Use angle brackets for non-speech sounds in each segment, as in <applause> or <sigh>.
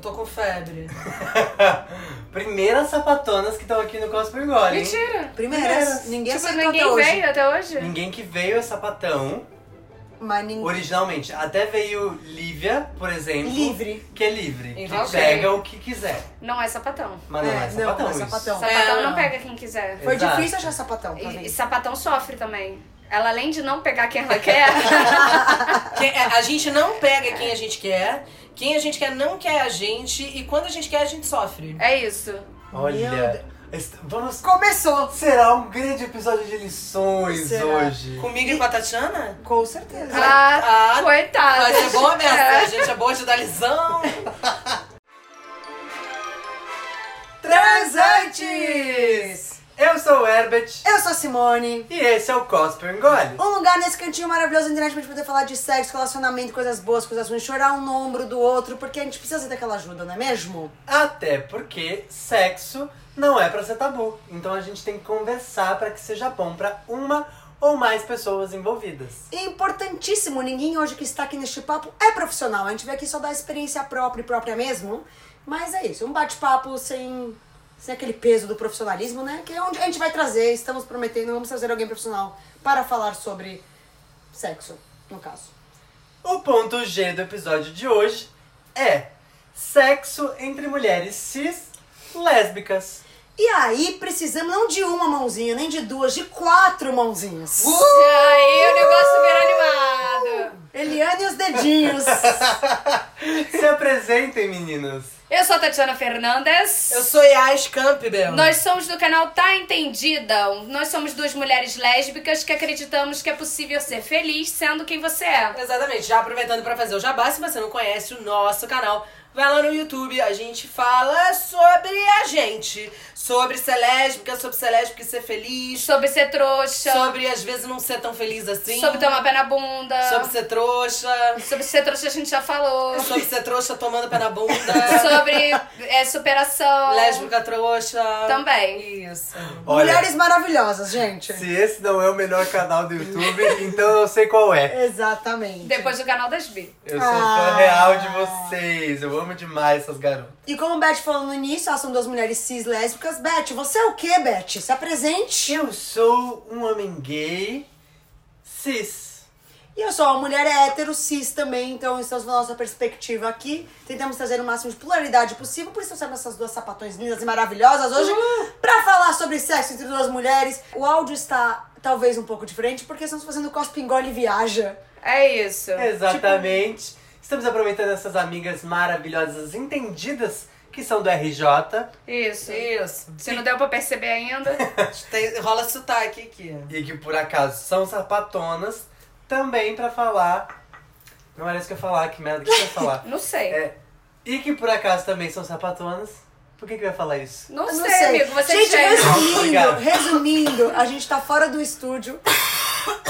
tô com febre. <laughs> Primeiras sapatonas que estão aqui no Cosplay Gole, hein? Mentira. Primeiras. Primeiras. Ninguém tipo, acertou ninguém até hoje. veio até hoje? Ninguém que veio é sapatão, Mas ninguém. originalmente. Até veio Lívia, por exemplo. Livre. Que é livre. Que Entendi. pega o que quiser. Não é sapatão. Mas não é, É, não, sapatão não é isso. sapatão. Sapatão É. não pega quem quiser. Foi Exato. difícil achar sapatão, E, e sapatão sofre também. Ela, além de não pegar quem ela quer, <laughs> Quem- é, a gente não pega quem a gente quer, quem a gente quer não quer a gente, e quando a gente quer, a gente sofre. é isso. Olha. Est- Vamos. Começou! Será um grande episódio de lições Será? hoje. Comigo e com a Tatiana? Com certeza. Ah, Ah, coitada. Vai ser boa <laughs> mesmo, É. a gente é boa de dar lição. Transantes! Eu sou o Herbert Eu sou a Simone. e esse é o Cosplay Engole. Um lugar nesse cantinho maravilhoso da internet pra gente poder falar de sexo, relacionamento, coisas boas, coisas ruins, chorar um no ombro do outro, porque a gente precisa daquela ajuda, não é mesmo? Até porque sexo não é pra ser tabu. Então a gente tem que conversar pra que seja bom pra uma ou mais pessoas envolvidas. E importantíssimo, ninguém hoje que está aqui neste papo é profissional. A gente veio aqui só dar experiência própria e própria mesmo. Mas é isso, um bate-papo sem, sem aquele peso do profissionalismo, né? Que é onde a gente vai trazer, estamos prometendo, vamos trazer alguém profissional para falar sobre sexo, no caso. O ponto G do episódio de hoje é sexo entre mulheres cis lésbicas. E aí, precisamos não de uma mãozinha, nem de duas, de quatro mãozinhas. Aí o negócio vira animado. Eliane e os dedinhos. <laughs> Se apresentem, meninas. Eu sou a Tatiana Fernandes. Eu sou Yas Campbell. Nós somos do canal Tá Entendida. Nós somos duas mulheres lésbicas que acreditamos que é possível ser feliz sendo quem você é. Exatamente, já aproveitando pra fazer o jabá, se você não conhece o nosso canal, vai lá no YouTube, a gente fala sobre a gente. Sobre ser lésbica, sobre ser lésbica e ser feliz. Sobre ser trouxa. Sobre às vezes não ser tão feliz assim. Sobre tomar pé na bunda. Sobre ser trouxa. Sobre ser trouxa a gente já falou. Sobre ser trouxa tomando pé na bunda. <laughs> Sobre é, superação. Lésbica trouxa. Também. Isso. Olha, Mulheres maravilhosas, gente. se esse não é o melhor canal do YouTube, <laughs> então eu sei qual é. Exatamente. Depois do canal das bi. Eu sou Ah. fã real de vocês. Eu amo demais essas garotas. E como o Beth falou no início, elas são duas mulheres cis lésbicas. Beth, você é o que, Beth? Se apresente. Eu sou um homem gay cis. E eu sou uma mulher hétero, cis também, então estamos na nossa perspectiva aqui. Tentamos trazer o máximo de pluralidade possível, por isso trouxemos essas duas sapatões lindas e maravilhosas hoje pra falar sobre sexo entre duas mulheres. O áudio está talvez um pouco diferente, porque estamos fazendo cosplay engole e viaja. É isso. Exatamente. Estamos aproveitando essas amigas maravilhosas, entendidas, que são do RJ. Isso. Isso. Se não deu pra perceber ainda. <laughs> Tem, rola sotaque aqui. E que por acaso são sapatonas, também pra falar. Não era isso que eu ia falar, que merda que eu ia falar. <laughs> Não sei. É, e que por acaso também são sapatonas. Por que, que eu ia falar isso? Não, Eu sei, amigo. Você gente, chega. resumindo, Obrigado. resumindo, a gente tá fora do estúdio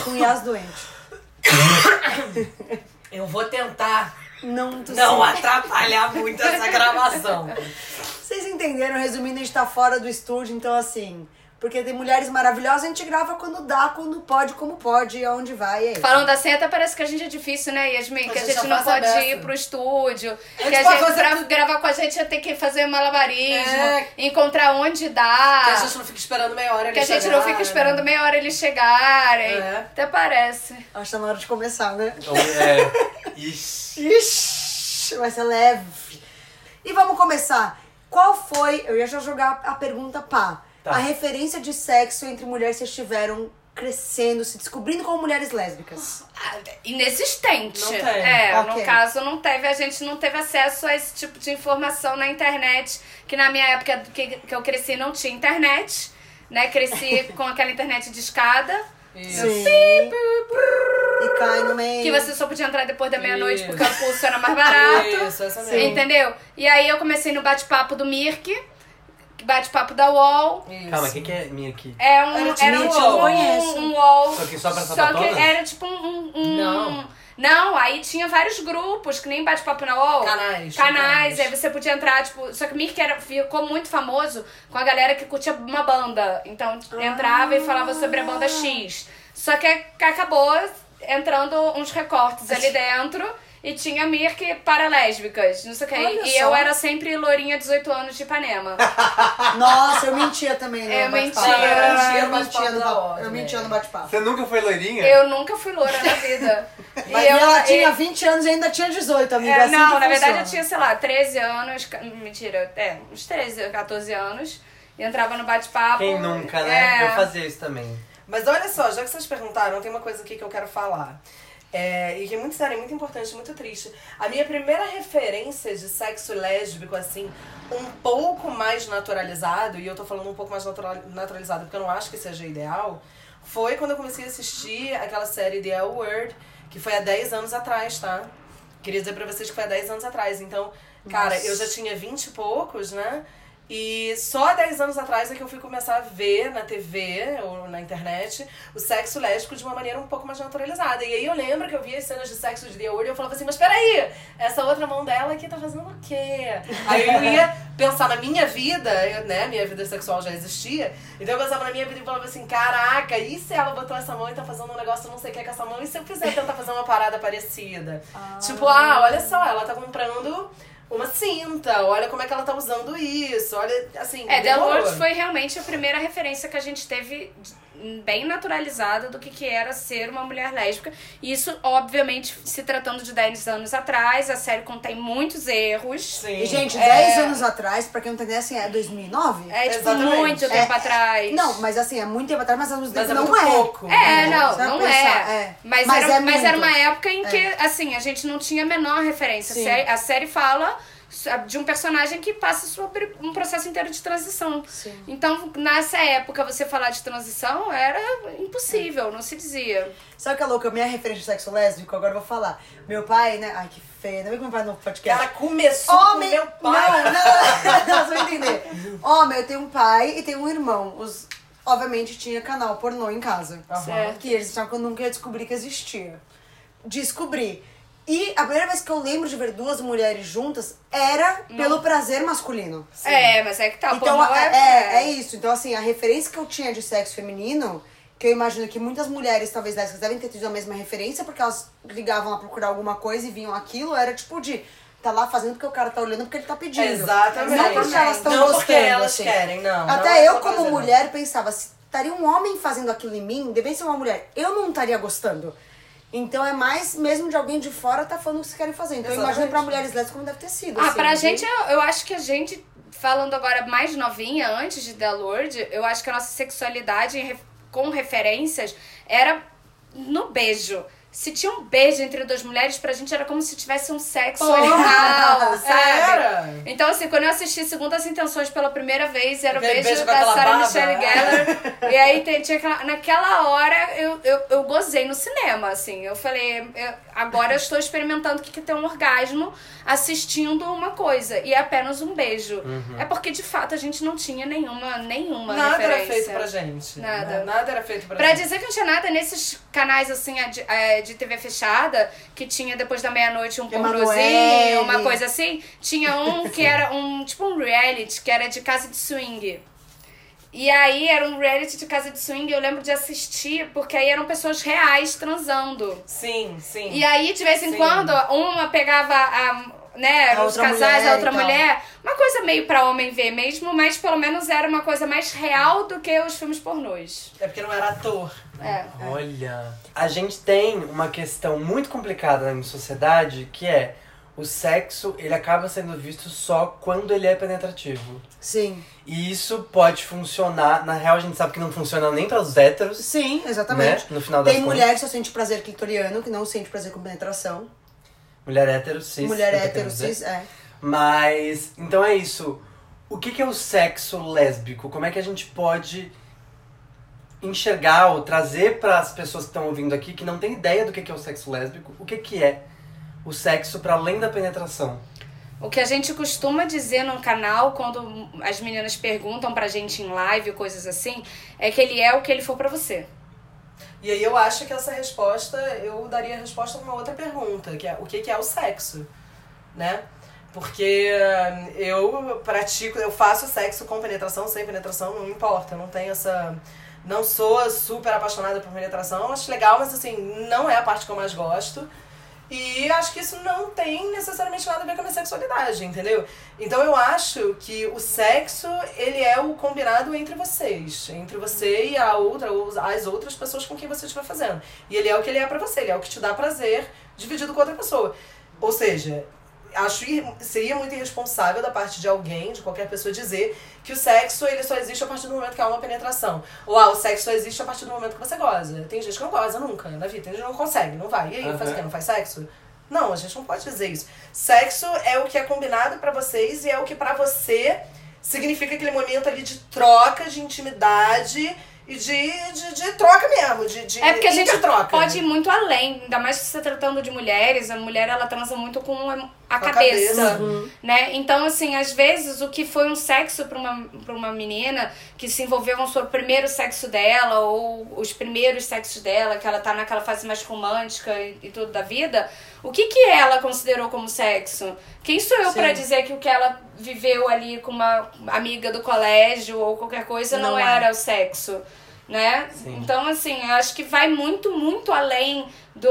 com Yas doente. <laughs> Eu vou tentar Não, não atrapalhar muito essa gravação. Vocês entenderam? Resumindo, a gente tá fora do estúdio, então assim. Porque tem mulheres maravilhosas, a gente grava quando dá, quando pode, como pode, e aonde vai. É. Falando da seta, parece que a gente é difícil, né, Yasmin? Que a A gente, gente não pode a beça. ir pro estúdio. A que a gente, fazer pra gravar com a gente, ia ter que fazer malabarismo, É. encontrar onde Que dá. a gente não fica esperando meia hora Que eles a gente não fica esperando meia hora eles chegarem. É. Até parece. Acho que tá na hora de começar, né? Então, é. <laughs> Ixi. Ixi, vai ser leve. E vamos começar. Qual foi, eu ia já jogar a pergunta pá, Tá. a referência de sexo entre mulheres que estiveram crescendo, se descobrindo como mulheres lésbicas? Ah, Inexistente. Não tem. É, Ok. no caso não teve, a gente não teve acesso a esse tipo de informação na internet, que na minha época que, que eu cresci não tinha internet, né? Cresci <laughs> com aquela internet de escada, Isso. Sim. E cai no meio. que você só podia entrar depois da meia-noite porque o pulso era mais barato. Isso, essa mesmo. Entendeu? E aí eu comecei no bate-papo do Mirk, bate-papo da UOL. Isso. Calma, o que, que é minha aqui? É um, Era era, tipo um, um UOL. um, um UOL. Só que só pra Só que era tipo um, um- Não. Não, aí tinha vários grupos, que nem bate-papo na UOL. Canais. Canais, aí você podia entrar, tipo. Só que o Mirk era, ficou muito famoso com a galera que curtia uma banda. Então entrava e falava sobre a banda X. Só que acabou entrando uns recortes ali dentro. E tinha Mirk para lésbicas, não sei o que. Olha E só. eu era sempre lourinha 18 anos de Ipanema. <laughs> Nossa, eu mentia também no Eu mentia. Eu mentia Eu no bate-papo. Eu mentia né? no bate-papo. Você nunca foi loirinha? Eu nunca fui loura na <laughs> vida. E Mas eu, ela e- tinha 20 anos e ainda tinha 18, amiga. É, assim não, na verdade funciona. eu tinha, sei lá, 13 anos. Mentira, é, uns 13, 14 anos. E entrava no bate-papo. Quem nunca, né? É. Eu fazia isso também. Mas olha só, já que vocês perguntaram, tem uma coisa aqui que eu quero falar. É, e que é muito séria, muito importante, muito triste. A minha primeira referência de sexo lésbico, assim, um pouco mais naturalizado, e eu tô falando um pouco mais natural, naturalizado porque eu não acho que seja ideal, foi quando eu comecei a assistir aquela série The L Word, que foi há 10 anos atrás, tá? Queria dizer pra vocês que foi há 10 anos atrás. Então, cara, Nossa. eu já tinha 20 e poucos, né? E só há 10 anos atrás é que eu fui começar a ver na TV ou na internet o sexo lésbico de uma maneira um pouco mais naturalizada. E aí eu lembro que eu via as cenas de sexo de The Word e eu falava assim, mas peraí, essa outra mão dela aqui tá fazendo o quê? Aí eu ia pensar na minha vida, eu, né? Minha vida sexual já existia. Então eu pensava na minha vida e falava assim, caraca, e se ela botou essa mão e tá fazendo um negócio não sei o que com essa mão? E se eu quiser tentar fazer uma parada parecida? Tipo, ah, olha só, ela tá comprando uma cinta, olha como é que ela tá usando isso, olha, assim, É, The demorou. Lords foi realmente a primeira referência que a gente teve bem naturalizada do que, que era ser uma mulher lésbica. E isso, obviamente, se tratando de 10 anos atrás, a série contém muitos erros. Sim. E, gente, É, 10 anos atrás, pra quem não entender, assim, é 2009? É, tipo, Exatamente. muito tempo atrás. Não, mas assim, é muito tempo atrás, mas Mas é não muito é. pouco. É, não, vai não pensar, é. é. Mas, Mas era, é mas era uma época em que, assim, a gente não tinha a menor referência. A série, a série fala de um personagem que passa sobre um processo inteiro de transição. Sim. Então, nessa época, você falar de transição era impossível, não se dizia. Sabe o que é louco? A minha referência de sexo lésbico, agora eu vou falar. Meu pai, né? Ai, que feio. Ainda bem que meu pai no podcast. Ela começou Homem, com meu pai. Não, não, não, você vai entender. Homem, eu tenho um pai e tenho um irmão. Os, obviamente tinha canal pornô em casa. Certo. Que eles achavam que eu nunca ia descobrir que existia. Descobri. E a primeira vez que eu lembro de ver duas mulheres juntas era pelo prazer masculino. É, mas é que tá. Então, é, é, é isso. Então, assim, a referência que eu tinha de sexo feminino, que eu imagino que muitas mulheres, talvez lésbicas, devem ter tido a mesma referência, porque elas ligavam a procurar alguma coisa e vinham aquilo, era tipo de. Tá lá fazendo porque o cara tá olhando porque ele tá pedindo. Exatamente. Não porque elas estão Não gostando. porque elas assim. querem, não. não Até é eu, só como não. mulher, pensava, se estaria um homem fazendo aquilo em mim, devia ser uma mulher, eu não estaria gostando. Então é mais mesmo de alguém de fora tá falando o que vocês querem fazer. Então eu imagino Exatamente. pra mulheres lésbicas como deve ter sido. Ah, assim, pra de- gente, eu, eu acho que a gente, falando agora mais novinha, antes de The Lord, eu acho que a nossa sexualidade com referências era no beijo. Se tinha um beijo entre duas mulheres, pra gente era como se tivesse um sexo animal, <laughs> sabe? Era. Então, assim, quando eu assisti Segundas Intenções pela primeira vez, era o beijo, beijo da Sarah. Michelle Gellar. e aí tinha aquela, naquela hora eu, eu, eu gozei no cinema, assim. Eu falei, eu- agora eu estou experimentando o que que é ter um orgasmo assistindo uma coisa. E é apenas um beijo. É porque, de fato, a gente não tinha nenhuma, nenhuma Nada era referência. feito pra gente. Nada. Nada era feito pra, Pra gente. dizer que não tinha nada nesses canais assim de, é, de TV fechada, que tinha depois da meia-noite um Emanuele. pornozinho, uma coisa assim, tinha um <laughs> que era um tipo um reality, que era de casa de swing. E aí era um reality de casa de swing, eu lembro de assistir, porque aí eram pessoas reais transando. Sim, sim. E aí, de vez em Sim. quando, uma pegava a. Né, A os outra casais, mulher a outra mulher. Uma coisa meio pra homem ver mesmo, mas pelo menos era uma coisa mais real do que os filmes pornôs. É porque não era ator. É. Olha, a gente tem uma questão muito complicada na sociedade que é o sexo, ele acaba sendo visto só quando ele é penetrativo. Sim. E isso pode funcionar, na real a gente sabe que não funciona nem para os héteros, Sim, exatamente. né? No final das Tem contas. mulher que só sente prazer clitoriano, que não sente prazer com penetração. Mulher hétero, cis. mulher hétero, cis, é. Mas, então é isso. O que, que é o sexo lésbico? Como é que a gente pode enxergar ou trazer para as pessoas que estão ouvindo aqui que não têm ideia do que, que é o sexo lésbico, o que, que é o sexo para além da penetração? O que a gente costuma dizer no canal, quando as meninas perguntam pra gente em live, coisas assim, é que ele é o que ele for pra você. E aí eu acho que essa resposta, eu daria a resposta a uma outra pergunta, que é o que que é o sexo, né? Porque hum, eu pratico, eu faço sexo com penetração, sem penetração, não importa, eu não tenho essa... Não sou super apaixonada por penetração, acho legal, mas assim, não é a parte que eu mais gosto. E acho que isso não tem necessariamente nada a ver com a minha sexualidade, entendeu? Então eu acho que o sexo, ele é o combinado entre vocês. Entre você e a outra, ou as outras pessoas com quem você estiver fazendo. E ele é o que ele é pra você, ele é o que te dá prazer dividido com outra pessoa. Ou seja, acho seria muito irresponsável da parte de alguém, de qualquer pessoa, dizer que o sexo ele só existe a partir do momento que há uma penetração. Ou ah, o sexo só existe a partir do momento que você goza. Tem gente que não goza nunca na vida, tem gente que não consegue, não vai. E aí, faz o quê? Não faz sexo? Não, a gente não pode dizer isso. Sexo é o que é combinado pra vocês e é o que pra você significa aquele momento ali de troca, de intimidade e de, de, de troca mesmo, de, de É porque a gente intertroca. pode ir muito além, ainda mais se você tá tratando de mulheres, a mulher ela transa muito com a, a cabeça, cabeça. né? Então assim, às vezes o que foi um sexo pra uma, pra uma menina que se envolveu com o primeiro sexo dela ou os primeiros sexos dela, que ela tá naquela fase mais romântica e, e tudo da vida, o que que ela considerou como sexo? Quem sou eu pra dizer que o que ela viveu ali com uma amiga do colégio ou qualquer coisa não, Não é. era o sexo? Né? Sim. Então, assim, eu acho que vai muito, muito além do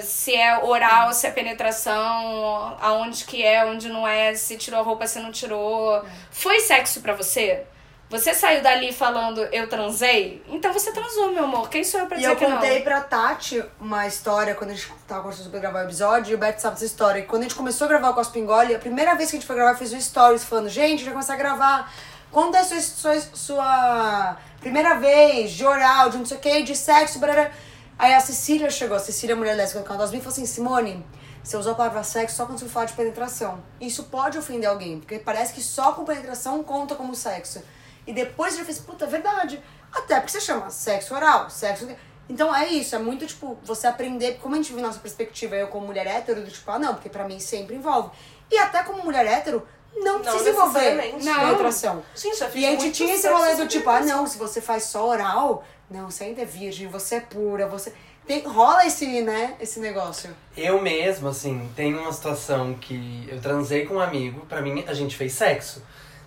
se é oral, se é penetração, aonde que é, onde não é, se tirou a roupa, se não tirou. Foi sexo pra você? Você saiu dali falando eu transei? Então você transou, meu amor. Quem sou eu pra E dizer eu que contei não? pra Tati uma história quando a gente tava conversando sobre gravar o episódio, e o Beto sabe dessa história. E quando a gente começou a gravar o Cospingole, a primeira vez que a gente foi gravar, fez um stories falando, gente, a gente vai começar a gravar. Quando é sua, sua, sua primeira vez de oral, de não sei o que, de sexo, barará. Aí a Cecília chegou, a Cecília, mulher lésbica do canal das falou assim, Simone, você usou a palavra sexo só quando você fala de penetração. Isso pode ofender alguém, porque parece que só com penetração conta como sexo. E depois eu fiz, puta, é verdade. Até porque você chama sexo oral, sexo. Então é isso, é muito tipo, você aprender, como a gente viu nossa perspectiva, eu como mulher hétero, do tipo, ah não, porque pra mim sempre envolve. E até como mulher hétero, não, Não precisa envolver necessariamente. Não. penetração. Já fiz E a gente tinha esse rolê do tipo, ah não, se você faz só oral, não, você ainda é virgem, você é pura, você. Tem, rola esse, né, esse negócio. Eu mesmo, assim, tenho uma situação que eu transei com um amigo, pra mim a gente fez sexo.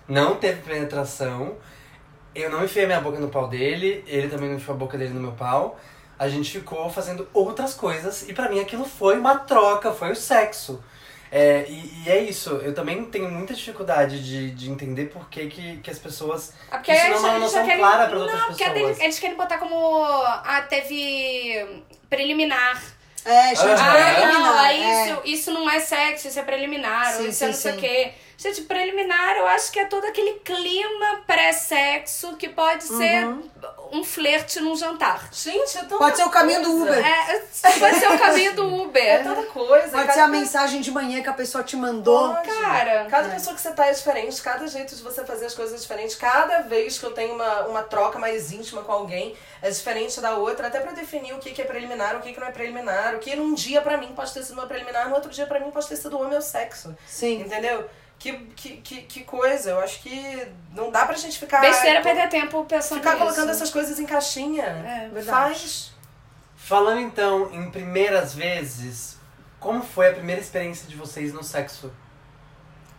Não teve penetração, eu não enfiei minha boca no pau dele, ele também não enfiou a boca dele no meu pau. A gente ficou fazendo outras coisas e pra mim aquilo foi uma troca, foi o sexo. É, e, e é isso, eu também tenho muita dificuldade de, de entender por que, que, que as pessoas. É porque isso não é uma noção querem- clara para outras Não, porque pessoas. eles, querem botar como. Ah, teve preliminar. É, gente, Aham. Ah, preliminar, não, é. isso, isso não é sexo, isso é preliminar, ou Sim, isso é sim, não sei o quê. Gente, preliminar eu acho que é todo aquele clima pré-sexo que pode ser Uhum. um flerte num jantar. Gente, é tanta Pode ser o caminho do. Uber. É, pode ser o caminho do Uber. É tanta coisa. Pode cada ser a coisa- mensagem de manhã que a pessoa te mandou. Pode. Cara. Cada É. pessoa que você tá é diferente, cada jeito de você fazer as coisas é diferente. Cada vez que eu tenho uma, uma troca mais íntima com alguém é diferente da outra, até pra definir o que, que é preliminar, o que, que não é preliminar. O que num dia pra mim pode ter sido uma preliminar, no outro dia pra mim pode ter sido o meu sexo. Sim. Entendeu? Que, que, que, que coisa. Eu acho que não dá pra gente ficar. Besteira perder tempo pensando Ficar nisso. colocando essas coisas em caixinha. É, verdade. Faz. Falando então em primeiras vezes, como foi a primeira experiência de vocês no sexo?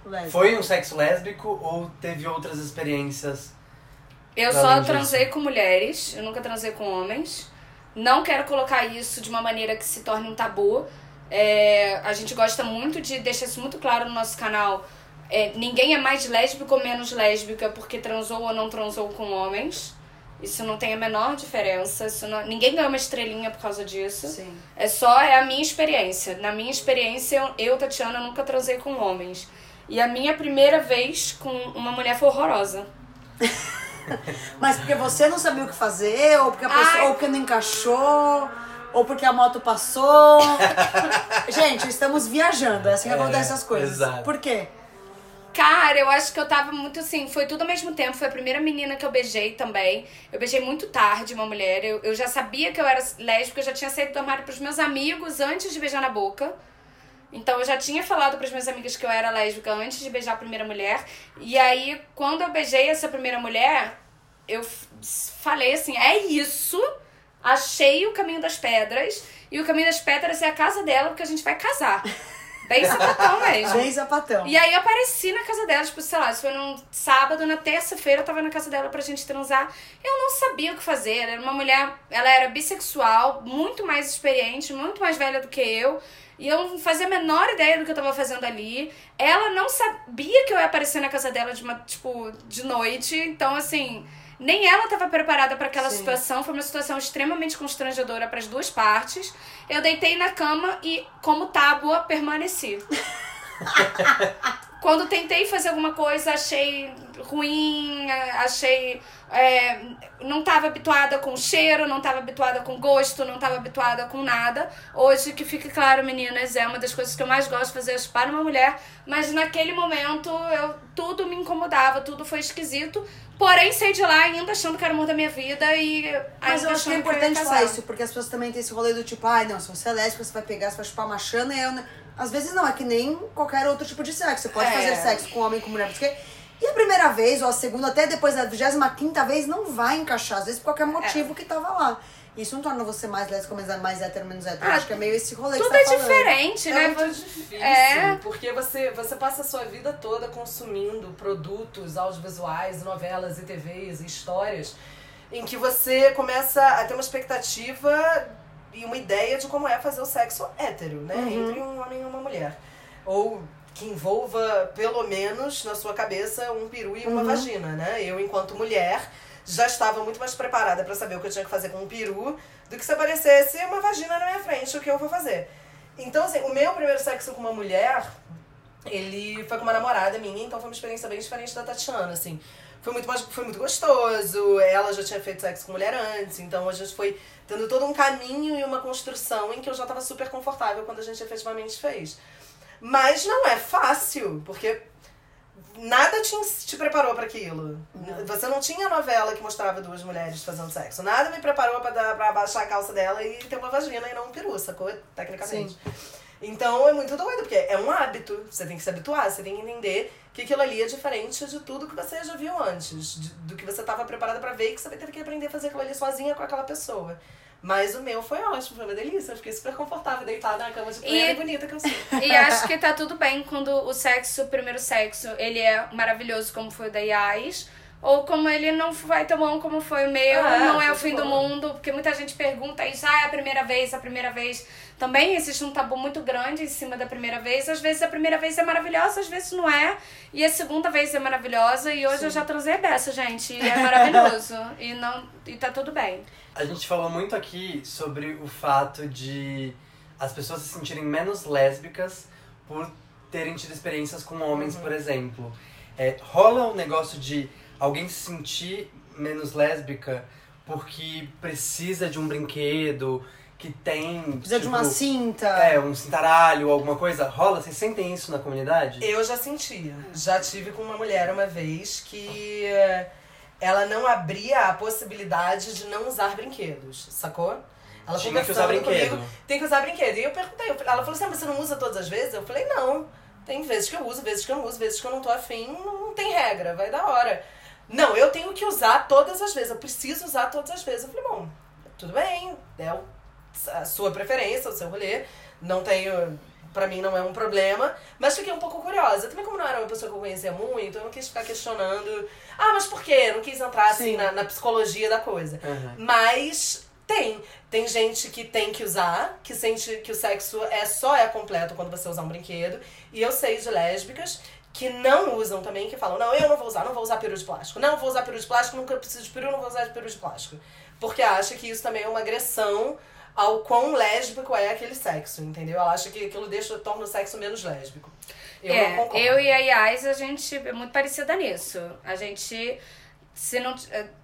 Lésbica. Foi um sexo lésbico ou teve outras experiências? Eu só disso. transei com mulheres, eu nunca transei com homens. Não quero colocar isso de uma maneira que se torne um tabu. É, a gente gosta muito de deixar isso muito claro no nosso canal. É, ninguém é mais lésbico ou menos lésbica porque transou ou não transou com homens. Isso não tem a menor diferença. Isso não- ninguém ganha uma estrelinha por causa disso. Sim. É só é a minha experiência. Na minha experiência, eu, eu, Tatiana, nunca transei com homens. E a minha primeira vez com uma mulher foi horrorosa. <laughs> Mas porque você não sabia o que fazer, ou porque, a pessoa, Ai. ou porque não encaixou, ou porque a moto passou. <laughs> Gente, estamos viajando, é assim que É, acontecem as coisas. exato. Por quê? Cara, eu acho que eu tava muito assim, foi tudo ao mesmo tempo. Foi a primeira menina que eu beijei também. Eu beijei muito tarde uma mulher. Eu, eu já sabia que eu era lésbica, eu já tinha saído do armário pros meus amigos antes de beijar na boca. Então eu já tinha falado pras minhas amigas que eu era lésbica antes de beijar a primeira mulher. E aí, quando eu beijei essa primeira mulher, eu falei assim: é isso. Achei o caminho das pedras. E o caminho das pedras é a casa dela, porque a gente vai casar. <laughs> Bem sapatão <laughs> mesmo. Bem zapatão. E aí eu apareci na casa dela, tipo, sei lá, isso foi num sábado, na terça-feira eu tava na casa dela pra gente transar. Eu não sabia o que fazer. Era uma mulher, ela era bissexual, muito mais experiente, muito mais velha do que eu. E eu não fazia a menor ideia do que eu tava fazendo ali. Ela não sabia que eu ia aparecer na casa dela de uma, tipo, de noite. Então, assim, nem ela estava preparada para aquela Sim. situação. Foi uma situação extremamente constrangedora para as duas partes. Eu deitei na cama e, como tábua, permaneci. <laughs> Quando tentei fazer alguma coisa, achei ruim, achei. é, não estava habituada com cheiro, não estava habituada com gosto, não estava habituada com nada. Hoje, que fique claro, meninas, é uma das coisas que eu mais gosto de fazer é chupar uma mulher. Mas naquele momento, eu, tudo me incomodava, tudo foi esquisito. Porém, saí de lá ainda achando que era o amor da minha vida e Mas eu acho que é eu importante falar isso, porque as pessoas também têm esse rolê do tipo, ai, não, se você é lésbica, você vai pegar, você vai chupar uma chana, e é, um- às vezes não, é que nem qualquer outro tipo de sexo. Você pode É. fazer sexo com homem, com mulher, porque... E a primeira vez, ou a segunda, até depois da 25 vez, não vai encaixar, às vezes por qualquer motivo que tava lá. Isso não torna você mais lésbica, mais, mais hétero, menos hétero. Ah, acho que é meio esse rolê Tudo que é você tá falando. diferente, É né? muito Você- difícil, É. porque você, você passa a sua vida toda consumindo produtos audiovisuais, novelas e TVs e histórias em que você começa a ter uma expectativa e uma ideia de como é fazer o sexo hétero, né? Entre um homem e uma mulher. Ou que envolva, pelo menos, na sua cabeça, um peru e uma vagina, né? Eu, enquanto mulher, já estava muito mais preparada para saber o que eu tinha que fazer com um peru do que se aparecesse uma vagina na minha frente, o que eu vou fazer. Então, assim, o meu primeiro sexo com uma mulher, ele foi com uma namorada minha, então foi uma experiência bem diferente da Tatiana, assim. Foi muito, foi muito gostoso, ela já tinha feito sexo com mulher antes, então a gente foi tendo todo um caminho e uma construção em que eu já estava super confortável quando a gente efetivamente fez. Mas não é fácil, porque nada te, te preparou para aquilo. Você não tinha novela que mostrava duas mulheres fazendo sexo. Nada me preparou pra abaixar a calça dela e ter uma vagina e não um peru, sacou? Tecnicamente. Então é muito doido, porque é um hábito. Você tem que se habituar, você tem que entender que aquilo ali é diferente de tudo que você já viu antes. de- do que você estava preparada pra ver e que você vai ter que aprender a fazer aquilo ali sozinha com aquela pessoa. Mas o meu foi ótimo, foi uma delícia. Eu fiquei super confortável, deitada na cama de E- e bonita que eu sou. <laughs> E acho que tá tudo bem quando o sexo, o primeiro sexo, ele é maravilhoso como foi o da Yas. Ou como ele não vai tão bom como foi o meu, Ah, não é o fim do bom. mundo, porque muita gente pergunta isso, ah, é a primeira vez, a primeira vez. Também existe um tabu muito grande em cima da primeira vez. Às vezes a primeira vez é maravilhosa, às vezes não é. E a segunda vez é maravilhosa. E hoje eu já transei a beça, gente. E é maravilhoso. e, não, e tá tudo bem. A gente falou muito aqui sobre o fato de as pessoas se sentirem menos lésbicas por terem tido experiências com homens, por exemplo. É, rola um negócio de alguém se sentir menos lésbica porque precisa de um brinquedo que tem. Precisa de uma tipo, cinta. É, um cintaralho ou alguma coisa. Rola? Vocês sentem isso na comunidade? Eu já sentia. Já tive com uma mulher uma vez que eh, ela não abria a possibilidade de não usar brinquedos, sacou? Ela Tinha que conversando usar brinquedo. comigo, tem que usar brinquedo. E eu perguntei, ela falou assim, "Ah, mas você não usa todas as vezes? Eu falei, não. Tem vezes que eu uso, vezes que eu não uso, vezes que eu não tô afim, não tem regra, vai da hora. Não, eu tenho que usar todas as vezes, eu preciso usar todas as vezes. Eu falei, bom, tudo bem, é a sua preferência, o seu rolê, não tenho, pra mim não é um problema, mas fiquei um pouco curiosa. Também como não era uma pessoa que eu conhecia muito, eu não quis ficar questionando, ah, mas por quê? Eu não quis entrar assim Sim. na, na psicologia da coisa. Aham. Mas tem. Tem gente que tem que usar, que sente que o sexo é só é completo quando você usar um brinquedo. E eu sei de lésbicas que não usam também, que falam, não, eu não vou usar, não vou usar peru de plástico. Não vou usar peru de plástico, nunca preciso de peru, não vou usar peru de plástico. Porque acha que isso também é uma agressão ao quão lésbico é aquele sexo, entendeu? Ela acha que aquilo deixa, torna o sexo menos lésbico. Eu é, não concordo. eu e a Yas, a gente é muito parecida nisso. A gente. Se não,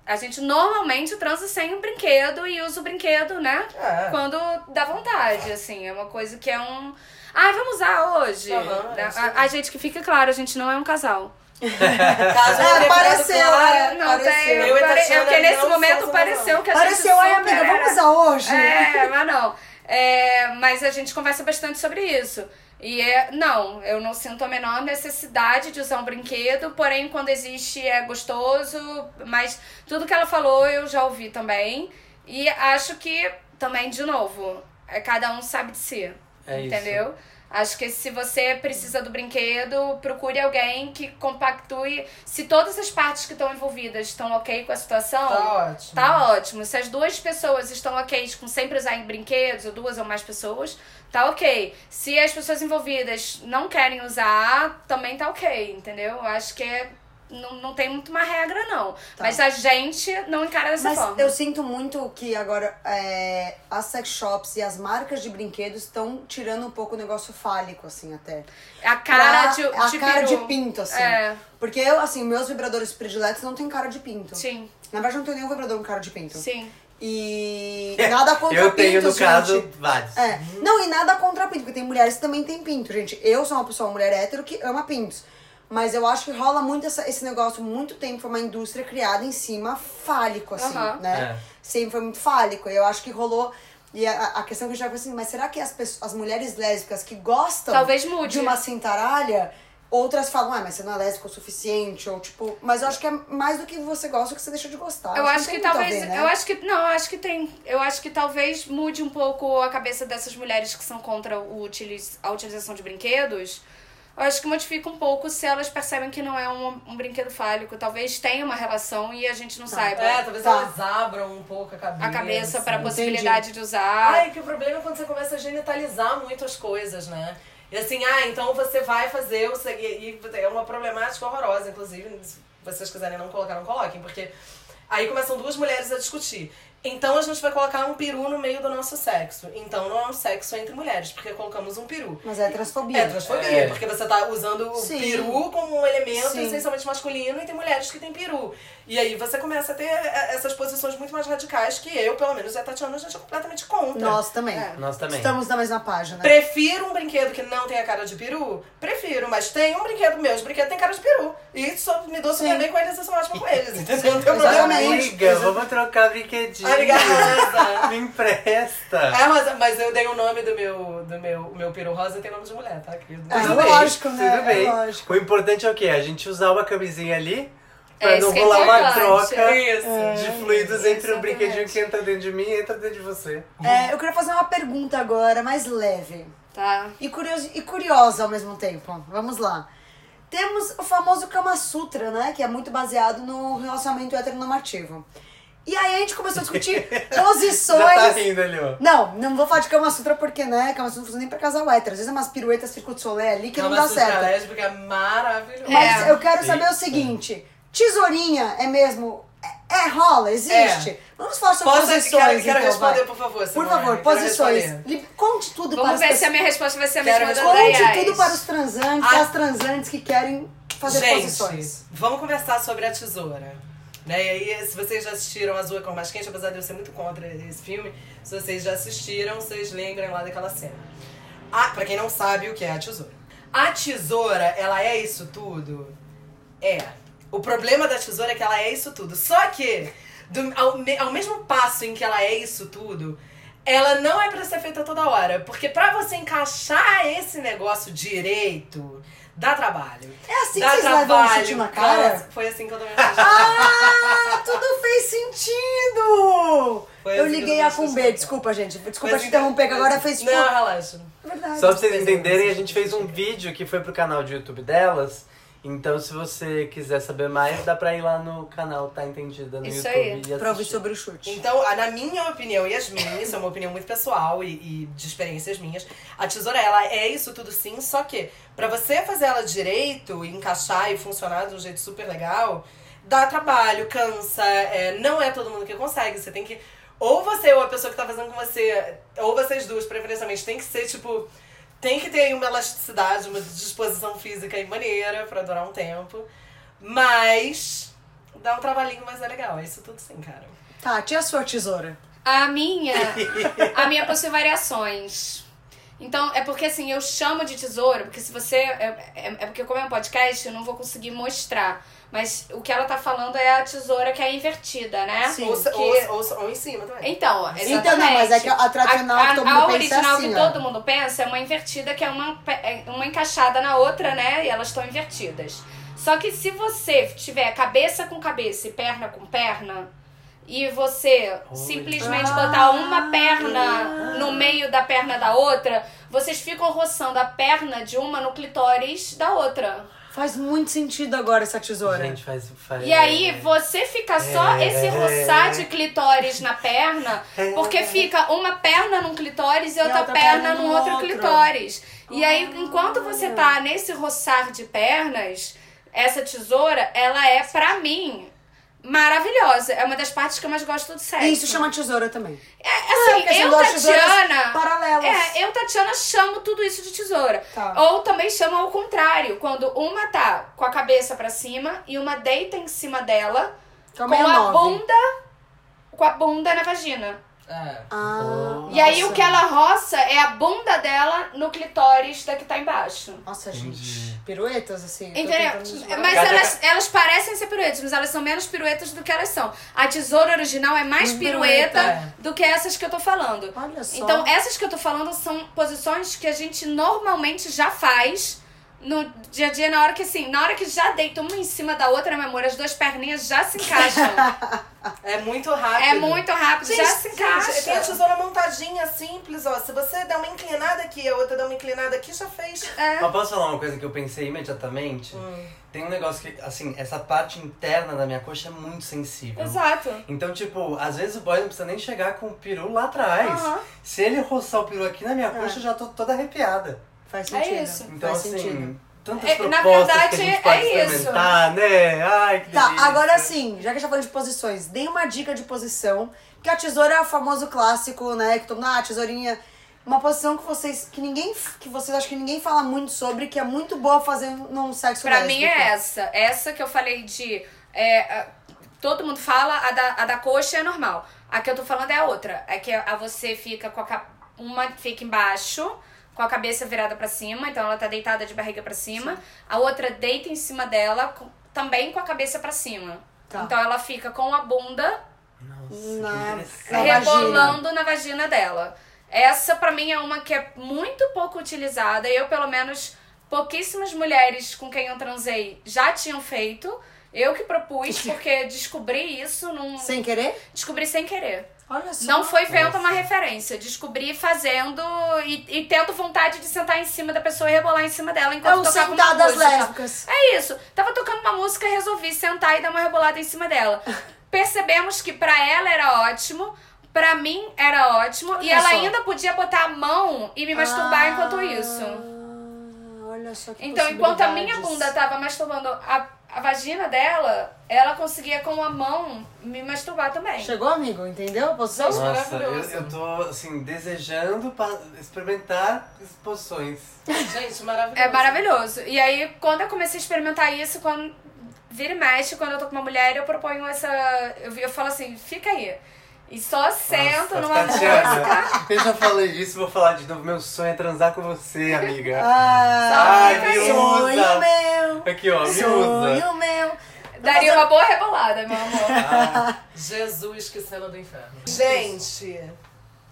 a gente normalmente transa sem um brinquedo e usa o brinquedo, né? É. Quando dá vontade, assim. É uma coisa que é um. Ah, vamos usar hoje. É a, a- gente que fica claro, a gente não é um casal. <laughs> Caso É, pareceu, ficado claro, é. Não pareceu. tem. Eu pare- é porque nesse não momento pareceu que a Pareceu, gente. ai super amiga, era- vamos usar hoje. É, mas não. É, mas a gente conversa bastante sobre isso. E é, não, eu não sinto a menor necessidade de usar um brinquedo, porém, quando existe é gostoso. Mas tudo que ela falou eu já ouvi também. E acho que também, de novo, é, cada um sabe de si. É isso. Acho que se você precisa do brinquedo, procure alguém que compactue. Se todas as partes que estão envolvidas estão ok com a situação, Tá ótimo. Tá ótimo. Se as duas pessoas estão ok com sempre usarem brinquedos, ou duas ou mais pessoas, tá ok. Se as pessoas envolvidas não querem usar, também tá ok, entendeu? Eu acho que é- não, não tem muito uma regra, não. Mas a gente não encara dessa Mas forma. eu sinto muito que agora é, as sex shops e as marcas de brinquedos estão tirando um pouco o negócio fálico, assim, até. A cara Pra- de, a de cara peru. de pinto, assim. É. Porque eu, assim, meus vibradores prediletos não tem cara de pinto. Sim, Na verdade, não tenho nenhum vibrador com cara de pinto. sim. E nada <laughs> contra Eu tenho, pintos, no caso, gente. vários. É. Não, e nada contra pinto, porque tem mulheres que também têm pinto, gente. Eu sou uma pessoa, uma mulher hétero, que ama pintos. Mas eu acho que rola muito essa- esse negócio, muito tempo, foi uma indústria criada em cima fálico, assim, Aham. né? É. Sempre foi muito fálico. E eu acho que rolou. E a, a questão que eu já falei assim, mas será que as, pessoas, as mulheres lésbicas que gostam Talvez mude. de uma cintaralha, outras falam, ah, mas você não é lésbica o suficiente, ou tipo, mas eu acho que é mais do que você gosta, que você deixa de gostar. Eu acho tem que a talvez. ver, né? Eu acho que. Não, eu acho que tem. Eu acho que talvez mude um pouco a cabeça dessas mulheres que são contra o utiliz, a utilização de brinquedos. Eu acho que modifica um pouco se elas percebem que não é um, um brinquedo fálico. Talvez tenha uma relação e a gente não saiba É, talvez Tá. elas abram um pouco a cabeça. a cabeça para a assim. possibilidade de usar. Ai, que o problema é quando você começa a genitalizar muito as coisas, né? E assim, ah, então você vai fazer e e é uma problemática horrorosa, inclusive, se vocês quiserem não colocar, não coloquem, porque aí começam duas mulheres a discutir. Então a gente vai colocar um peru no meio do nosso sexo. Então não é um sexo entre mulheres, porque colocamos um peru. Mas é transfobia. É transfobia, É. porque você tá usando o peru como um elemento Sim. essencialmente masculino e tem mulheres que têm peru. E aí você começa a ter eh, essas posições muito mais radicais que eu, pelo menos, e a Tatiana, a gente é completamente contra. Nós também. É. Nós também. Estamos na mesma página. Prefiro um brinquedo que não tenha cara de peru? Prefiro, mas tem um brinquedo meu, os brinquedos têm cara de peru. E só me dou super bem com eles e sou ótima com eles, entendeu? <laughs> Não tem problema. Amiga, vamos trocar brinquedinho. Amiga rosa. Me empresta. É, mas, mas eu dei o nome do meu, do meu, o meu peru rosa tem nome de mulher, tá, querido? É, Tudo lógico, bem, né? Tudo bem. É lógico. O importante é o quê? A gente usar uma camisinha ali pra É, não que é rolar uma troca Isso. de fluidos entre o Exatamente. brinquedinho que entra dentro de mim e entra dentro de você. É, eu queria fazer uma pergunta agora, mais leve. Tá. E, curioso, e curiosa ao mesmo tempo. Vamos lá. Temos o famoso Kama Sutra, né? Que é muito baseado no relacionamento heteronormativo. E aí a gente começou a discutir posições. <laughs> Já tá rindo ali, ó. Não, não vou falar de Kama Sutra porque, né? Kama Sutra não funciona nem pra casal hétero. Às vezes é umas piruetas Circuito de Solé ali que não dá certo. lésbica é maravilhoso. Mas É. eu quero saber o seguinte: tesourinha é mesmo. É, é, rola, existe? Vamos falar sobre Posso, posições. quero, quero então, responder, vai. por favor, Por favor, posições. Conte tudo para Vamos as ver se a minha resposta vai ser a mesma da. Conte tudo para os transantes, Ah. as transantes que querem fazer Gente, posições. vamos conversar sobre a tesoura. Né? E aí, se vocês já assistiram Azul é Cor Mais Quente, apesar de eu ser muito contra esse filme, se vocês já assistiram, vocês lembrem lá daquela cena. Ah, pra quem não sabe o que é a tesoura. A tesoura, ela é isso tudo? É. O problema da tesoura é que ela é isso tudo. Só que, do- ao, me- ao mesmo passo em que ela é isso tudo, ela não é pra ser feita toda hora. Porque pra você encaixar esse negócio direito, dá trabalho. É assim que Dá vocês levam um trabalho. chute na cara? Foi assim que eu tomei Ah, tudo fez sentido! Foi eu assim que liguei eu a uma desculpa, gente. Desculpa Foi te assim interromper, que agora fez tipo. Não, relaxa. Verdade. Só pra vocês entenderem, a gente fez um vídeo que foi pro canal de YouTube delas. Então, se você quiser saber mais, dá pra ir lá no canal Tá Entendida no Isso YouTube aí. e assistir. Pra ouvir sobre o chute. Então, a- na minha opinião e as minhas, isso é uma opinião muito pessoal e, e de experiências minhas, a tesoura, ela é isso tudo sim, só que pra você fazer ela direito, e encaixar e funcionar de um jeito super legal, dá trabalho, cansa, é, não é todo mundo que consegue, você tem que... Ou você ou a pessoa que tá fazendo com você, ou vocês duas, preferencialmente, tem que ser, tipo... Tem que ter aí uma elasticidade, uma disposição física e maneira pra durar um tempo. Mas... Dá um trabalhinho, mas é legal. É isso tudo sim, cara. Tá, tinha a sua tesoura. A minha, a minha possui variações. Então, é porque assim, eu chamo de tesoura, porque se você. É, é, é porque, como é um podcast, eu não vou conseguir mostrar. Mas o que ela tá falando é a tesoura que é invertida, né? Sim. Ou, Que- ou, ou, ou em cima também. Então, exatamente. Então, não, mas é que a tradicional que todo mundo a pensa é original assim, que ó. todo mundo pensa é uma invertida, que é uma, é uma encaixada na outra, né? E elas estão invertidas. Só que se você tiver cabeça com cabeça e perna com perna, e você simplesmente Ah. botar uma perna no meio da perna da outra, vocês ficam roçando a perna de uma no clitóris da outra. Faz muito sentido agora essa tesoura. Gente, faz. faz E aí você fica só É. esse roçar de clitóris na perna, porque fica uma perna num clitóris e outra, outra perna perna num outro outro. clitóris. E aí, enquanto você tá nesse roçar de pernas, essa tesoura, ela é, pra mim, maravilhosa. É uma das partes que eu mais gosto do sexo. Isso chama tesoura também. É, assim, porque são eu, Tatiana. paralelas. É, eu, Tatiana, chamo tudo isso de tesoura. Tá. Ou também chamo ao contrário, quando uma tá com a cabeça pra cima e uma deita em cima dela, é o com a 69. bunda. Com a bunda na vagina. É. Ah, E aí o que ela roça é a bunda dela no clitóris da que tá embaixo. Nossa, Entendi. gente. Piruetas, assim. Entendeu? Mas Cada- elas, elas parecem ser piruetas, mas elas são menos piruetas do que elas são. A tesoura original é mais pirueta Pirueta. do que essas que eu tô falando. Olha só. Então, essas que eu tô falando são posições que a gente normalmente já faz no dia a dia, na hora que assim, na hora que já deita uma em cima da outra, meu amor, as duas perninhas já se encaixam. <laughs> É muito rápido. é muito rápido, Gente, já se gente, tem a encaixa. tesoura montadinha, simples, ó. Se você der uma inclinada aqui, a outra dá uma inclinada aqui, já fez. É. Mas posso falar uma coisa que eu pensei imediatamente? Hum. Tem um negócio que, assim, essa parte interna da minha coxa é muito sensível. Exato. Então, tipo, às vezes o boy não precisa nem chegar com o peru lá atrás. Aham. Se ele roçar o peru aqui na minha coxa, eu já tô toda arrepiada. Faz É sentido. isso. Então, Faz assim, sentido. tantas É, na verdade, que a gente pode é isso. né? Ai, que Tá, delícia. agora sim, já que a gente tá falando de posições, dê uma dica de posição. Porque a tesoura é o famoso clássico, né? Que todo mundo, ah, tesourinha. Uma posição que vocês. que ninguém. que vocês acham que ninguém fala muito sobre, que é muito boa fazer num sexo Pra lésbico. mim é essa. Essa que eu falei de. é, todo mundo fala, a da, a da coxa é normal. A que eu tô falando é a outra. É que a você fica com a. Uma fica embaixo, com a cabeça virada pra cima, então ela tá deitada de barriga pra cima. A outra deita em cima dela, com- também com a cabeça pra cima. Tá. Então ela fica com a bunda Nossa, Na- interessante. Na rebolando na vagina dela. Essa, pra mim, é uma que é muito pouco utilizada. Eu, pelo menos, pouquíssimas mulheres com quem eu transei já tinham feito. Eu que propus, <laughs> porque descobri isso num. Sem querer? Descobri sem querer. Olha só. Não foi vendo uma referência. Descobri fazendo e, e tendo vontade de sentar em cima da pessoa e rebolar em cima dela É enquanto o tocava uma sentadas música. lésbicas. É isso. Tava tocando uma música, resolvi sentar e dar uma rebolada em cima dela. <laughs> Percebemos que pra ela era ótimo, pra mim era ótimo, e Olha ela só. ainda podia botar a mão e me masturbar Ah, enquanto isso. Olha só que Então, enquanto a minha bunda tava masturbando a, a vagina dela, ela conseguia com a mão me masturbar também. Chegou, amigo? Entendeu a posição? Nossa, eu, eu tô, assim, desejando pa- experimentar as posições. Gente, maravilhoso. É maravilhoso. E aí, quando eu comecei a experimentar isso, quando vira e mexe, quando eu tô com uma mulher, eu proponho essa. Eu, eu falo assim, fica aí. E só sento Nossa, numa Tatiana, eu já falei disso, vou falar de novo. Meu sonho é transar com você, amiga. Ah, Ai, me sonho usa. meu. Aqui, ó, me usa. Sonho meu. Daria uma boa rebolada, meu amor. Ah, Jesus, que cena do inferno. Gente,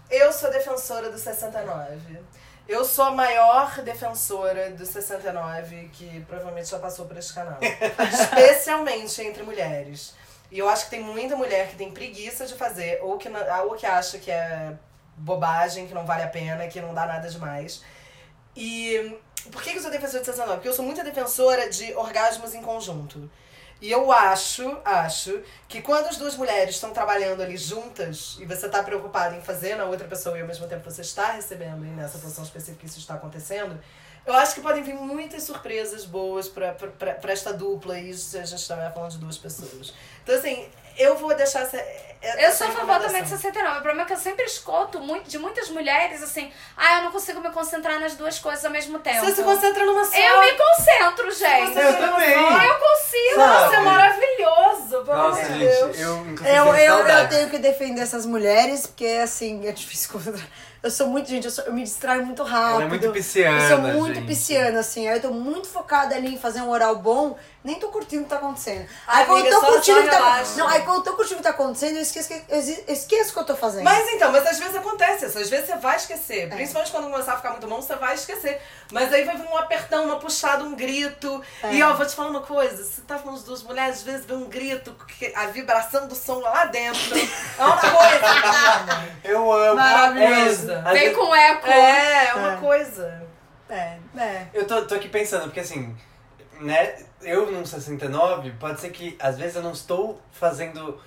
eu sou defensora do 69. Eu sou a maior defensora do 69 que provavelmente já passou por esse canal. <laughs> Especialmente entre mulheres. E eu acho que tem muita mulher que tem preguiça de fazer, ou que, ou que acha que é bobagem, que não vale a pena, que não dá nada demais. E por que que eu sou defensora de 69? Porque eu sou muita defensora de orgasmos em conjunto. E eu acho, acho, que quando as duas mulheres estão trabalhando ali juntas e você tá preocupado em fazer na outra pessoa e ao mesmo tempo você está recebendo e nessa posição específica isso está acontecendo, eu acho que podem vir muitas surpresas boas pra, esta dupla e a gente também tá falando de duas pessoas. Então, assim, eu vou deixar essa. Eu sou a favor também de 69. O problema é que eu sempre escuto muito, de muitas mulheres assim: ah, eu não consigo me concentrar nas duas coisas ao mesmo tempo. Você se concentra numa só. Eu me concentro, gente. Você eu também. Eu consigo. Sabe? Nossa, é maravilhoso! Pelo Nossa, amor de gente, Deus. eu Eu, tenho eu, eu tenho que defender essas mulheres, porque assim, é difícil concentrar. Eu sou muito, gente, eu, sou- eu me distraio muito rápido. Ela é muito pisciana, Eu sou muito gente. pisciana, assim. Aí eu tô muito focada ali em fazer um oral bom, nem tô curtindo o que tá acontecendo. Aí Amiga, quando eu tô curtindo tá. Não, aí quando eu tô curtindo o que tá acontecendo, eu esqueço, que, eu esqueço o que eu tô fazendo. Mas então, mas às vezes acontece isso. Às vezes você vai É. esquecer. Principalmente quando começar a ficar muito bom, você vai esquecer. Mas aí vai vir um apertão, uma puxada, um grito. É. E ó, vou te falar uma coisa. Você tá com as duas mulheres, às vezes vem um grito, a vibração do som lá dentro. É uma coisa. <laughs> Eu amo. Maravilhoso. É, Vem com eco. É, é uma É. coisa. É, é. Eu tô, tô aqui pensando, porque assim, né, eu num 69, pode ser que às vezes eu não estou fazendo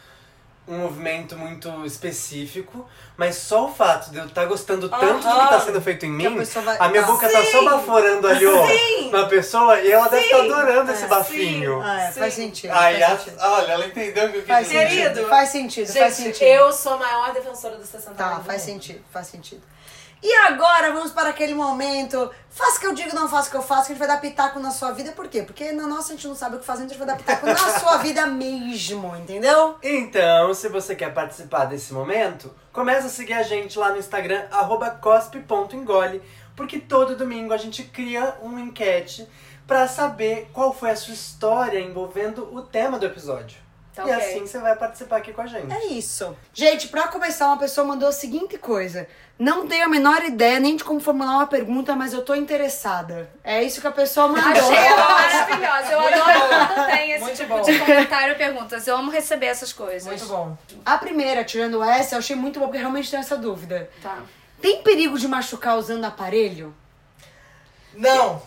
um movimento muito específico, mas só o fato de eu estar gostando tanto do que Aham. tá sendo feito em a mim, pessoa vai- a minha tá. boca tá só baforando ali, ó, Sim. na pessoa, e ela deve estar Sim. adorando É, esse sim. bafinho. Ah, é, faz sentido. Ai, faz a- sentido. olha, ela entendeu o que eu Faz quis dizer. Querido. sentido. Faz sentido, faz Gente, sentido. eu sou a maior defensora dos 60 Tá, faz do sentido, faz sentido. E agora vamos para aquele momento. Faça o que eu digo, não faça o que eu faço, que a gente vai dar pitaco na sua vida. Por quê? Porque na nossa a gente não sabe o que fazer, então a gente vai dar pitaco na <laughs> sua vida mesmo, entendeu? Então, se você quer participar desse momento, começa a seguir a gente lá no Instagram, arroba cospe.engole, porque todo domingo a gente cria uma enquete pra saber qual foi a sua história envolvendo o tema do episódio. Tá e ok. assim você vai participar aqui com a gente. É isso. Gente, pra começar, uma pessoa mandou a seguinte coisa. Não tenho a menor ideia nem de como formular uma pergunta, mas eu tô interessada. É isso que a pessoa mandou. Achei ela maravilhosa. Eu adoro quando tem esse Muito tipo bom. de comentário e perguntas. Eu amo receber essas coisas. Muito bom. A primeira, tirando essa, eu achei muito bom, porque realmente tenho essa dúvida. Tá. Tem perigo de machucar usando aparelho? Não.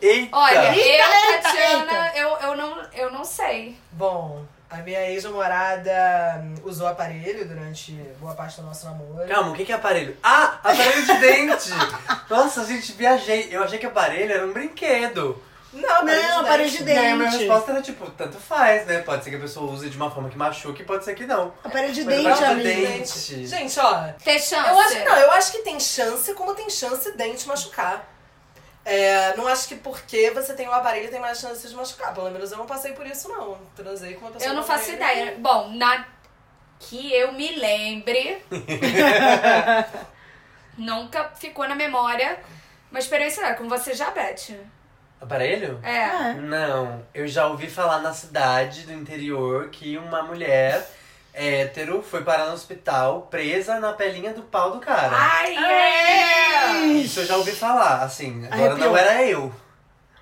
Eita! Olha, Eita, eu, Tatiana. Eu, eu, não, eu não sei. Bom, a minha ex-namorada hum, usou aparelho durante boa parte do nosso namoro. Calma, o que que é aparelho? Ah, aparelho de dente! <laughs> Nossa, gente, viajei. Eu achei que aparelho era um brinquedo. Não, aparelho Não, aparelho de E aí a minha Dente. resposta era tipo, tanto faz, né? Pode ser que a pessoa use de uma forma que machuque, pode ser que não. Aparelho de Mas dente, aparelho de amigo. dente. Gente, ó. Ter chance. Eu acho, não, eu acho que tem chance, como tem chance dente machucar. É, não acho que porque você tem o aparelho tem mais chance de machucar. Pelo menos eu não passei por isso, não. Transei com uma pessoa Eu não faço ideia. Bom, na que eu me lembre, <laughs> nunca ficou na memória uma experiência. Com você já, Beth. Aparelho? É. Não, eu já ouvi falar na cidade do interior que uma mulher hétero foi parar no hospital presa na pelinha do pau do cara. Ai, é! Isso eu já ouvi falar, assim. Agora Arrepiou. não era eu.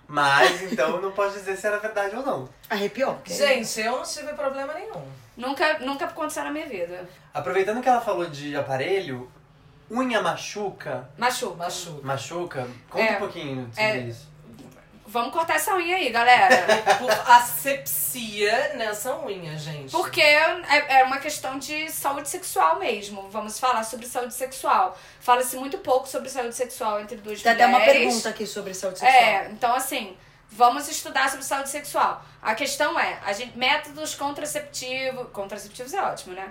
Mas então <laughs> não posso dizer se era verdade ou não. Arrepiou? Gente, eu não tive problema nenhum. Nunca, nunca aconteceu na minha vida. Aproveitando que ela falou de aparelho, unha machuca. Machuca. Machuca. Machuca? Conta É. um pouquinho sobre É. isso. Vamos cortar essa unha aí, galera. Por asepsia nessa unha, gente. Porque é, é uma questão de saúde sexual mesmo. Vamos falar sobre saúde sexual. Fala-se muito pouco sobre saúde sexual entre duas Tem até mulheres. uma pergunta aqui sobre saúde sexual. É, então assim, vamos estudar sobre saúde sexual. A questão é, a gente, métodos contraceptivos. Contraceptivos é ótimo, né?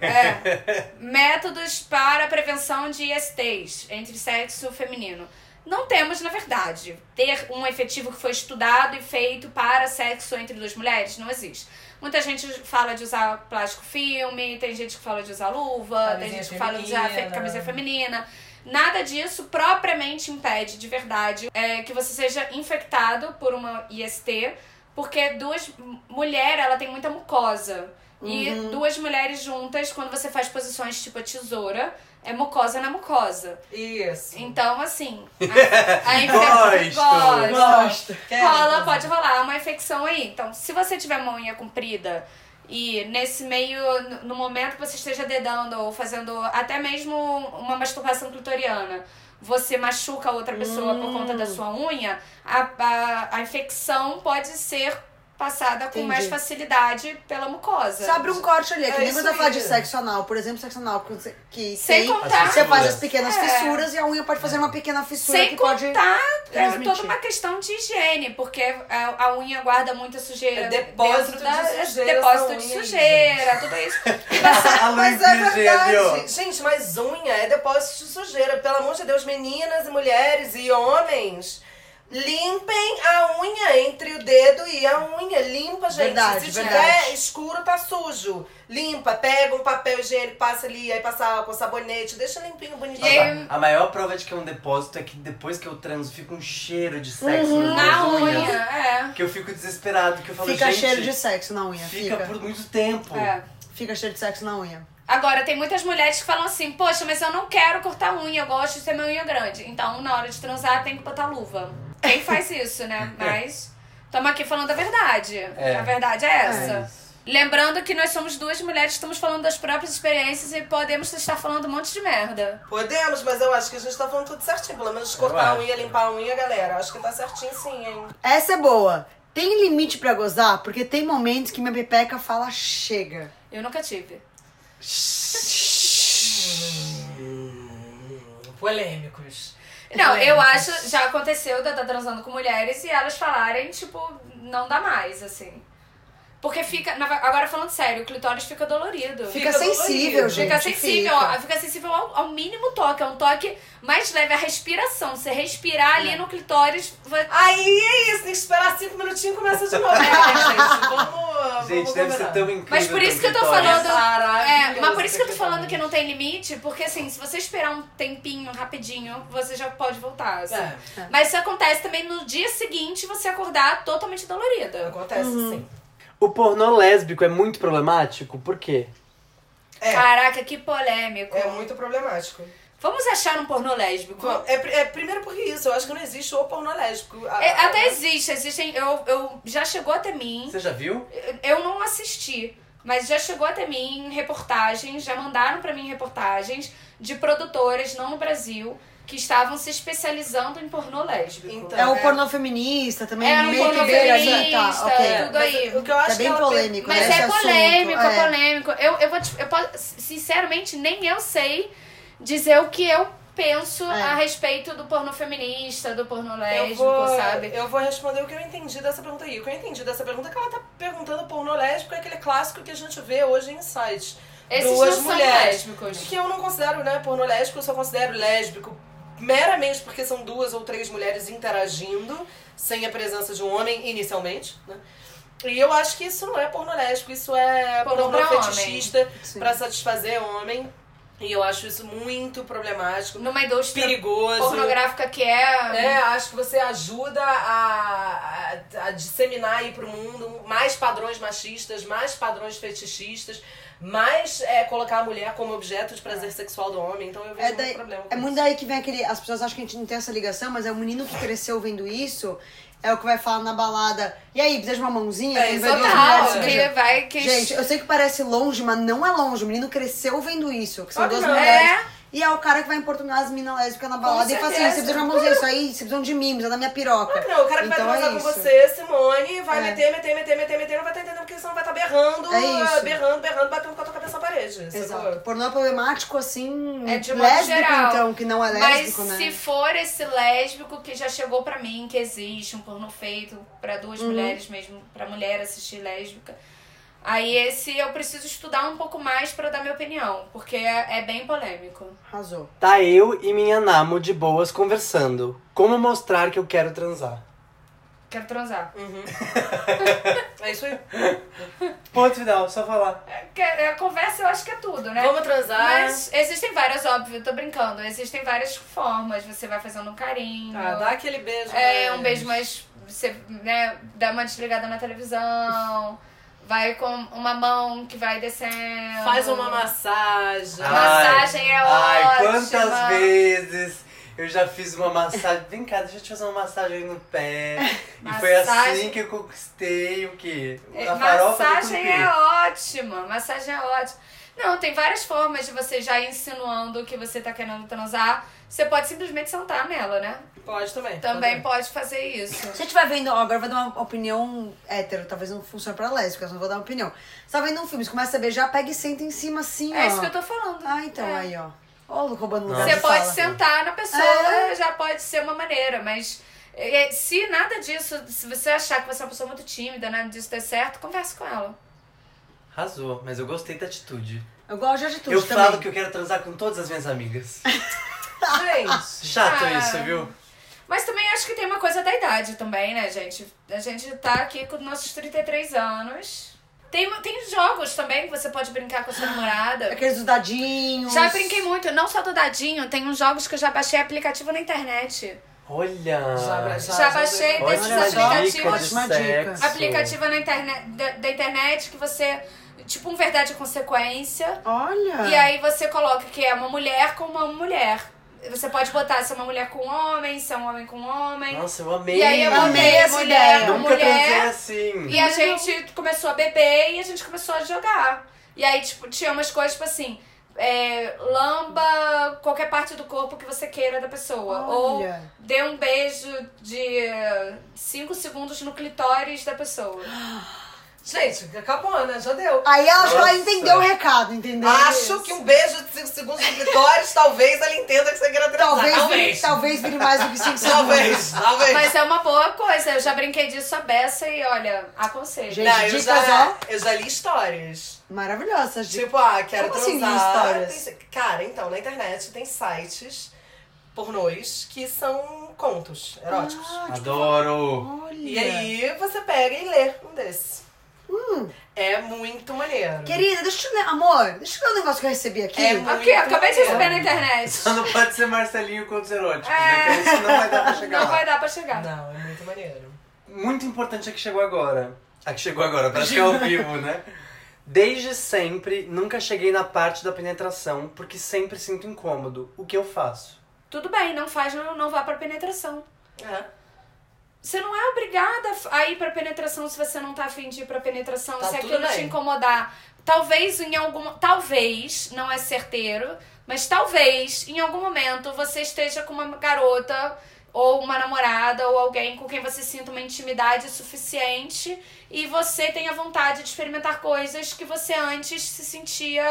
É, <laughs> métodos para prevenção de ISTs entre sexo feminino. Não temos, na verdade, ter um efetivo que foi estudado e feito para sexo entre duas mulheres, não existe. Muita gente fala de usar plástico filme, tem gente que fala de usar luva, tem Camisinha gente que fala de usar feminina. camisa feminina. Nada disso propriamente impede, de verdade, é, que você seja infectado por uma IST, porque duas mulher ela tem muita mucosa. E duas mulheres juntas, quando você faz posições tipo a tesoura, é mucosa na mucosa. Isso. Então, assim, <laughs> a, a infecção. Gosto. Quero, Rola, pode rolar uma infecção aí. Então, se você tiver uma unha comprida e nesse meio, no- momento que você esteja dedando ou fazendo até mesmo uma masturbação clitoriana, você machuca a outra pessoa por conta da sua unha, a, a, a infecção pode ser passada com Entendi. mais facilidade pela mucosa. Você abre um corte ali, é que É nem quando você fala de sexo anal, por exemplo, sexo anal, que Sem tem, contar- você faz as pequenas É. fissuras e a unha pode fazer uma pequena fissura Sem que pode contar é toda uma questão de higiene, porque a, a unha guarda muita sujeira. É depósito dentro da, de é sujeira depósito de sujeira, tudo isso. A <laughs> Mas é verdade. Gente, mas unha é depósito de sujeira. Pelo amor de Deus, meninas e mulheres e homens, limpem a unha entre o dedo e a unha. Limpa, gente. Verdade, Se verdade. tiver escuro, tá sujo. Limpa, pega um papel higiênico, passa ali, aí passa álcool, sabonete, deixa limpinho, bonitinho. Aí- A maior prova de que é um depósito é que depois que eu transo fica um cheiro de sexo nas Na unha, unhas. é. Que eu fico desesperado, que eu falo, fica gente, cheiro de sexo na unha. fica, Fica, por muito tempo. é. fica cheiro de sexo na unha. Agora, tem muitas mulheres que falam assim, poxa, mas eu não quero cortar unha, eu gosto de ter minha unha grande. Então, na hora de transar, tem que botar luva. Quem faz isso, né? Mas, estamos aqui falando a verdade. É. A verdade é essa. isso. Lembrando que nós somos duas mulheres que estamos falando das próprias experiências e podemos estar falando um monte de merda. Podemos, mas eu acho que a gente tá falando tudo certinho. Pelo menos cortar a unha, limpar a unha, galera. Acho que tá certinho sim, hein? Essa é boa. Tem limite pra gozar? Porque tem momentos que minha pepeca fala chega. Eu nunca tive. Polêmicos. <laughs> Não, eu acho, já aconteceu de eu estar transando com mulheres e elas falarem, tipo, não dá mais, assim. Porque fica. na- Agora falando sério, o clitóris fica dolorido. Fica, Fica sensível, dolorido. gente. Fica sensível, fica. ó, fica sensível ao, ao mínimo toque. É um toque mais leve, a respiração. Você respirar É. ali no clitóris. Vai... Aí é isso, tem que esperar cinco minutinhos e começa de novo. É, <laughs> gente, vamos. Gente, vamos deve ser combinar. tão incrível. Mas por isso que eu tô falando. É, mas por isso que eu tô falando que não tem limite, porque assim, se você esperar um tempinho, rapidinho, você já pode voltar. assim. É. Mas isso acontece também no dia seguinte você acordar totalmente dolorida. Acontece sim. O pornô lésbico é muito problemático, por quê? É, Caraca, que polêmico. é muito problemático. Vamos achar um pornô lésbico? É, é primeiro porque isso, eu acho que não existe o pornô lésbico. A- É, a- até existe, existem. Eu, eu já chegou até mim. Você já viu? Eu- Eu não assisti, mas já chegou até mim reportagens, já mandaram pra mim reportagens de produtoras, não no Brasil, que estavam se especializando em pornô lésbico. Então, É o É. pornô feminista também, um meio pornô que beira ali, feminista, tá, ok. tudo aí. O que eu acho É bem que polêmico, Mas né, esse é polêmico, é é. polêmico. Eu, eu vou te, eu posso, sinceramente, nem eu sei dizer o que eu penso É. a respeito do pornô feminista, do pornô Eu lésbico, vou, sabe? eu vou responder o que eu entendi dessa pergunta aí. O que eu entendi dessa pergunta é que ela tá perguntando pornô lésbico é aquele clássico que a gente vê hoje em sites. Esses duas não são mulheres. lésbicos. Que eu não considero, né, pornô lésbico, eu só considero lésbico meramente porque são duas ou três mulheres interagindo, sem a presença de um homem inicialmente, né? E eu acho que isso não é pornô lésbico, isso é pornô pra fetichista pra satisfazer homem. E eu acho isso muito problemático, Numa indústria perigoso. pornográfica que é. É, acho que você ajuda a, a, a disseminar aí pro mundo mais padrões machistas, mais padrões fetichistas, mais é, colocar a mulher como objeto de prazer sexual do homem. Então eu vejo É, muito daí, problema com é muito daí que vem aquele. As pessoas acham que a gente não tem essa ligação, mas é o menino que cresceu vendo isso, é o que vai falar na balada. E aí, precisa de uma mãozinha? É, se Total, vai que. Gente, eu sei que parece longe, mas não é longe. O menino cresceu vendo isso, que são duas mulheres. É. E é o cara que vai importunar as minas lésbicas na balada e fala assim: você precisa de uma mãozinha, isso aí, você precisa de mim, precisa da minha piroca. Claro que não, o cara que Então vai é transar com isso. você, Simone, vai É. meter, meter, meter, meter, meter, não vai estar entendendo porque senão vai estar berrando, É isso. berrando, berrando, batendo com a tua cabeça na parede. Exato. Pornô é problemático, assim, É de modo lésbico, geral. então, que não é Mas lésbico, né? se for esse lésbico que já chegou pra mim, que existe um pornô feito pra duas Uhum. mulheres mesmo, pra mulher assistir lésbica. Aí esse eu preciso estudar um pouco mais pra dar minha opinião, porque é, é bem polêmico. Arrasou. Tá eu e minha namo de boas conversando. Como mostrar que eu quero transar? Quero transar. <laughs> É isso aí. Ponto final, só falar. É, é, A conversa eu acho que é tudo, né? Vamos transar. Mas existem várias, óbvio, tô brincando. Existem várias formas. Você vai fazendo um carinho. Ah, dá aquele beijo. É, né? um beijo mais. Você, né, dá uma desligada na televisão. Vai com uma mão que vai descendo. Faz uma massagem. Ah. Massagem é Ai, ótima. quantas vezes eu já fiz uma massagem. Vem cá, deixa eu te fazer uma massagem no pé. E foi Massagem- assim que eu conquistei o quê? É, A farofa massagem é ótima. Massagem é ótima. Não, tem várias formas de você já ir insinuando que você tá querendo transar. Você pode simplesmente sentar nela, né? Pode também. Também pode fazer isso. Se você estiver vendo, ó, agora eu vou dar uma opinião hétero, talvez não funcione pra lésbica, eu só vou dar uma opinião. Você tá vendo um filme, você começa a beijar, pega e senta em cima assim, ó. É isso que eu tô falando. Ah, então, É. aí, ó. Ó, roubando lugar Você de pode sentar na pessoa, É. já pode ser uma maneira, mas se nada disso, se você achar que você é uma pessoa muito tímida, nada disso der certo, converse com ela. Arrasou, mas eu gostei da atitude. Eu gosto de atitude eu também. falo que eu quero transar com todas as minhas amigas. <laughs> Gente. Chato Ah. isso, viu? Mas também acho que tem uma coisa da idade também, né, gente? A gente tá aqui com nossos 33 anos. Tem, tem jogos também que você pode brincar com a sua namorada. Aqueles dos dadinhos. Já brinquei muito, não só do dadinho, tem uns jogos que eu já baixei aplicativo na internet. Olha. Já- Já baixei deu- desses aplicativos. de. Aplicativo na internet, da, da internet que você. Tipo um verdade e consequência. Olha. E aí você coloca que é uma mulher com uma mulher. Você pode botar se é uma mulher com homem, se é um homem com homem. Nossa, eu amei. E aí eu Amei essa mulher ideia. Nunca mulher. assim. E a gente começou a beber e a gente começou a jogar. E aí, tipo, tinha umas coisas, tipo assim, é, lamba qualquer parte do corpo que você queira da pessoa. Ou Olha. dê um beijo de 5 segundos no clitóris da pessoa. <gasps> Gente, acabou, né? Já deu. Aí ela, acho que ela Nossa. entendeu o recado, entendeu? Acho que um beijo de 5 segundos no clitóris, <laughs> talvez ela entenda que você queira transar. Talvez, talvez. Vire, talvez vire mais do que 5 <laughs> segundos. Talvez, talvez. Mas é uma boa coisa. Eu já brinquei disso a beça e olha, aconselho. Gente, Não, eu já, eu já li histórias. Maravilhosas. Tipo, ah, quero Como assim, transar. histórias? Tem- Cara, então, na internet tem sites pornôs que são contos eróticos. Ah, tipo, Adoro. olha. E aí você pega e lê um desses. É muito maneiro. Querida, deixa eu te ler. Amor, deixa eu ver um negócio que eu recebi aqui. É muito acabei de receber na internet. Só não pode ser Marcelinho contos eróticos, É. né? Isso não vai dar pra chegar Não lá. vai dar pra chegar. Não, é muito maneiro. Muito importante a que chegou agora. A que chegou agora, pra que é ao vivo, né? Desde sempre, nunca cheguei na parte da penetração, porque sempre sinto incômodo. O que eu faço? Tudo bem, não faz, não, não vá pra penetração. É. Você não é obrigada a ir pra penetração se você não tá afim de ir pra penetração, Tá se aquilo te bem. incomodar. Talvez em algum. Talvez, não é certeiro, mas talvez em algum momento você esteja com uma garota ou uma namorada ou alguém com quem você sinta uma intimidade suficiente e você tenha vontade de experimentar coisas que você antes se sentia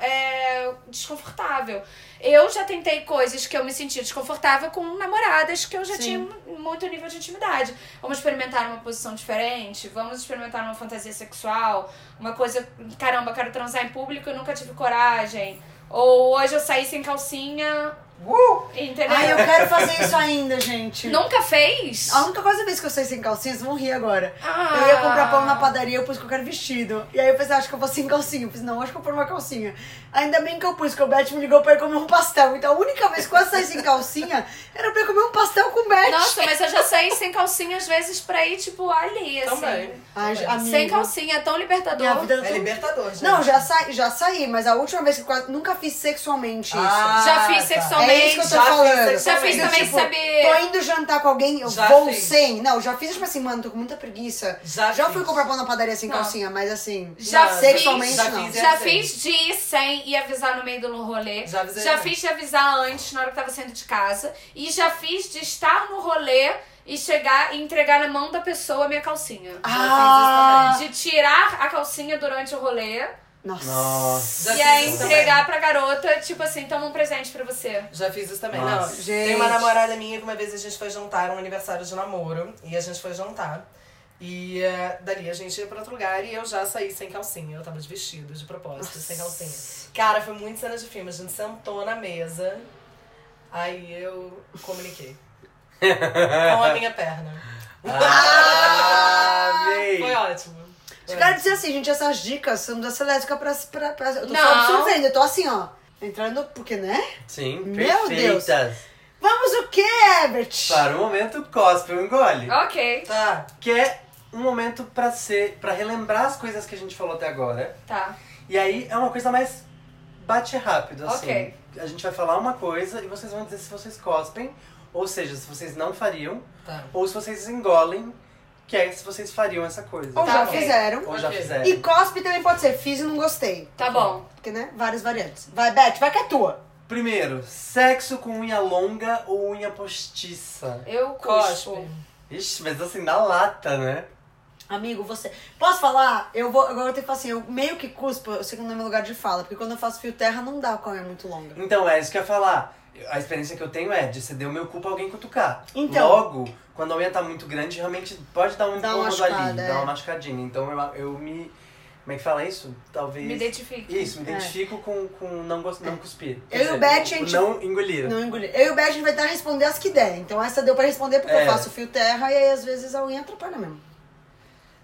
é, desconfortável. Eu já tentei coisas que eu me sentia desconfortável com namoradas que eu já Sim. tinha muito nível de intimidade. Vamos experimentar uma posição diferente, vamos experimentar uma fantasia sexual, uma coisa, caramba, quero transar em público e nunca tive coragem. Ou hoje eu saí sem calcinha, Uh! entendeu? Ai, eu quero fazer isso ainda, gente. Nunca fez? A única coisa vez que eu saí sem calcinha, vocês vão rir agora. Ah. Eu ia comprar pão na padaria, eu pus que eu quero vestido. E aí eu pensei, acho que eu vou sem calcinha. Eu fiz, não, acho que eu vou pôr uma calcinha. Ainda bem que eu pus, que o Beth me ligou pra ir comer um pastel. Então a única vez que eu saí sem calcinha era pra ir comer um pastel com o Beth. Nossa, mas eu já saí sem calcinha às vezes pra ir, tipo, ali, assim. Também. Ai, Sem calcinha, é tão libertador. Minha vida É libertador, gente. Não, já, sa... já saí, mas a última vez que eu quase nunca fiz sexualmente isso. Ah, Já fiz tá. sexualmente. É isso que eu tô Já fiz falando. Já fiz sexualmente. também, Tipo, sabe? Tô indo jantar com alguém, eu Já vou fiz. sem. Não, já fiz, tipo assim, mano, tô com muita preguiça. Já já fui comprar pão na padaria sem Não. calcinha, mas assim. Já Não, fiz, sexualmente já não. fiz, Já fiz de ir sem e avisar no meio do rolê. Já avisei Já também. fiz de avisar antes, na hora que tava saindo de casa. E já fiz de estar no rolê e chegar e entregar na mão da pessoa a minha calcinha. Ah, De tirar a calcinha durante o rolê nossa. Nossa. E aí isso entregar pra garota, tipo assim, toma um presente pra você. Já fiz isso também. Nossa. Não, Gente. tem uma namorada minha que uma vez a gente foi jantar, um aniversário de namoro, e a gente foi jantar. E eh, dali a gente ia pra outro lugar e eu já saí sem calcinha. Eu tava de vestido, de propósito, sem calcinha. Cara, foi muito cena de filme. A gente sentou na mesa, aí eu comuniquei. <laughs> com a minha perna. Ah, amei. Foi ótimo. Eu quero dizer assim, gente, essas dicas são da Celéstica pra, pra, pra. Eu tô Não. só absorvendo, eu tô assim, ó. Entrando, porque, né? Sim, Meu perfeitas. Vamos o quê, Herbert? Para o momento, cospe ou engole. Ok, Tá. Que é um momento pra ser, para relembrar as coisas que a gente falou até agora. tá. E aí é uma coisa mais bate rápido, assim. Ok. A gente vai falar uma coisa e vocês vão dizer se vocês cospem, ou seja, se vocês não fariam, Tá. ou se vocês engolem, que é se vocês fariam essa coisa. Ou Tá, já fizeram. Ou já fizeram. E cospe também pode ser, fiz e não gostei. Tá bom. Porque, né? Várias variantes. Vai, Beth, vai que é tua. Primeiro, sexo com unha longa ou unha postiça? Eu Cospe. cuspo. Ixi, mas assim, na lata, né? Amigo, você. Posso falar? Eu vou. Agora eu tenho que falar assim, eu meio que cuspo, eu sei que não é meu lugar de fala, porque quando eu faço fio terra não dá com a unha muito longa. Então, é isso que eu ia falar. A experiência que eu tenho é de ceder o meu cu pra alguém cutucar. Então. Logo, quando a unha tá muito grande, realmente pode dar um Dá incômodo ali, é. dar uma machucadinha. Então eu, eu me. Como é que fala isso? Talvez. Me identifique. Isso, me É. identifico com, com não, gost... não cuspir. Eu e o Beth, a gente- Não engolir. Não engolir. Eu e o Beth a gente vai tentar responder as que der. Então essa deu pra responder porque É. eu faço fio terra e aí às vezes a unha atrapalha mesmo.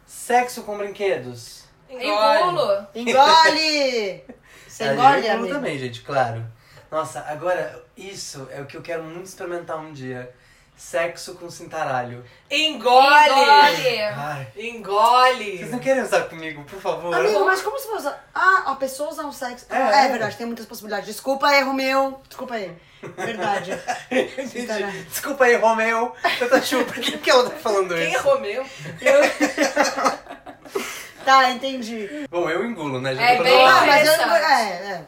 Sexo com brinquedos. Engulo. Engole! <laughs> Você engole, eu também, gente, claro. Nossa, agora, isso é o que eu quero muito experimentar um dia. Sexo com cintaralho. Engole! Engole. Ai. Engole! Vocês não querem usar comigo, por favor? Amigo, mas como se fosse. Ah, a pessoa usar um sexo. É, É, é. verdade, tem muitas possibilidades. Desculpa, erro meu. Desculpa aí. Verdade. <laughs> Entendi. Desculpa aí, Romeu. Tanta chupa. Quem que ela tá falando Quem é isso? Romeu? <laughs> tá, entendi. Bom, eu engulo, né? Já É bem. Ah, mas eu. É, é.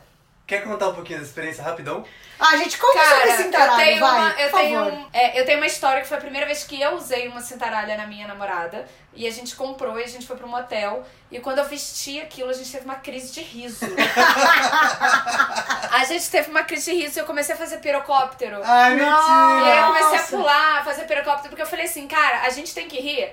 Quer contar um pouquinho da experiência rapidão? Ah, gente, conta Cara, sobre esse eu tenho, vai. uma, eu, por tenho, favor. um- é, eu tenho uma história que foi a primeira vez que eu usei uma cintaralha na minha namorada. E a gente comprou e a gente foi pra um motel. E quando eu vesti aquilo, a gente teve uma crise de riso. <laughs> a gente teve uma crise de riso e eu comecei a fazer pirocóptero. Ai, Não. E aí eu comecei a pular, a fazer pirocóptero, porque eu falei assim, cara, a gente tem que rir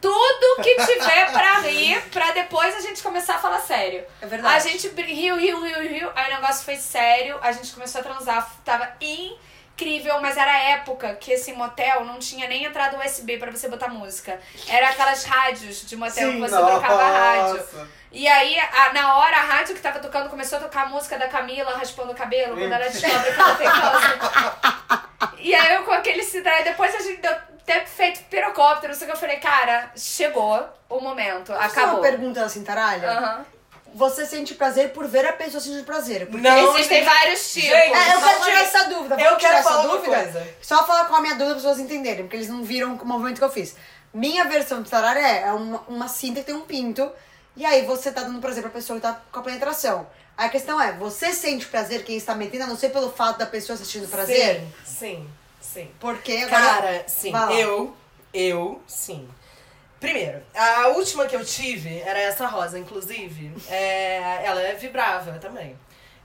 tudo que tiver pra rir, pra depois a gente começar a falar sério. É verdade. A gente riu, riu, riu, riu, aí o negócio foi sério, a gente começou a transar, tava incrível, mas era a época que esse motel não tinha nem entrada USB pra você botar música. Era aquelas rádios de motel que você trocava a rádio. Nossa. E aí, a- na hora, a rádio que tava tocando começou a tocar a música da Camila raspando o cabelo, quando ela descobre que ela tem câncer. <laughs> E aí eu com aquele cidade, depois a gente deu ter feito pirocóptero, não sei o que eu falei, cara, chegou o momento, Posso acabou. uma pergunta da cintaralha? Aham. Você sente prazer por ver a pessoa sentir prazer. Porque Não, Existem gente. vários tipos. Gente, É, eu quero tirar essa dúvida. Eu Vamos tirar quero essa dúvida? coisa. Só falar com a minha dúvida para as pessoas entenderem, porque eles não viram o movimento que eu fiz. Minha versão de tararé é uma, uma cinta que tem um pinto, e aí você tá dando prazer pra pessoa que tá com a penetração. Aí a questão é, você sente prazer quem está metendo, a não ser pelo fato da pessoa assistindo prazer? Sim, sim, sim. Porque agora... Cara, sim, Vai eu, eu, sim. Primeiro, a última que eu tive era essa rosa, inclusive. É, ela é vibrava também.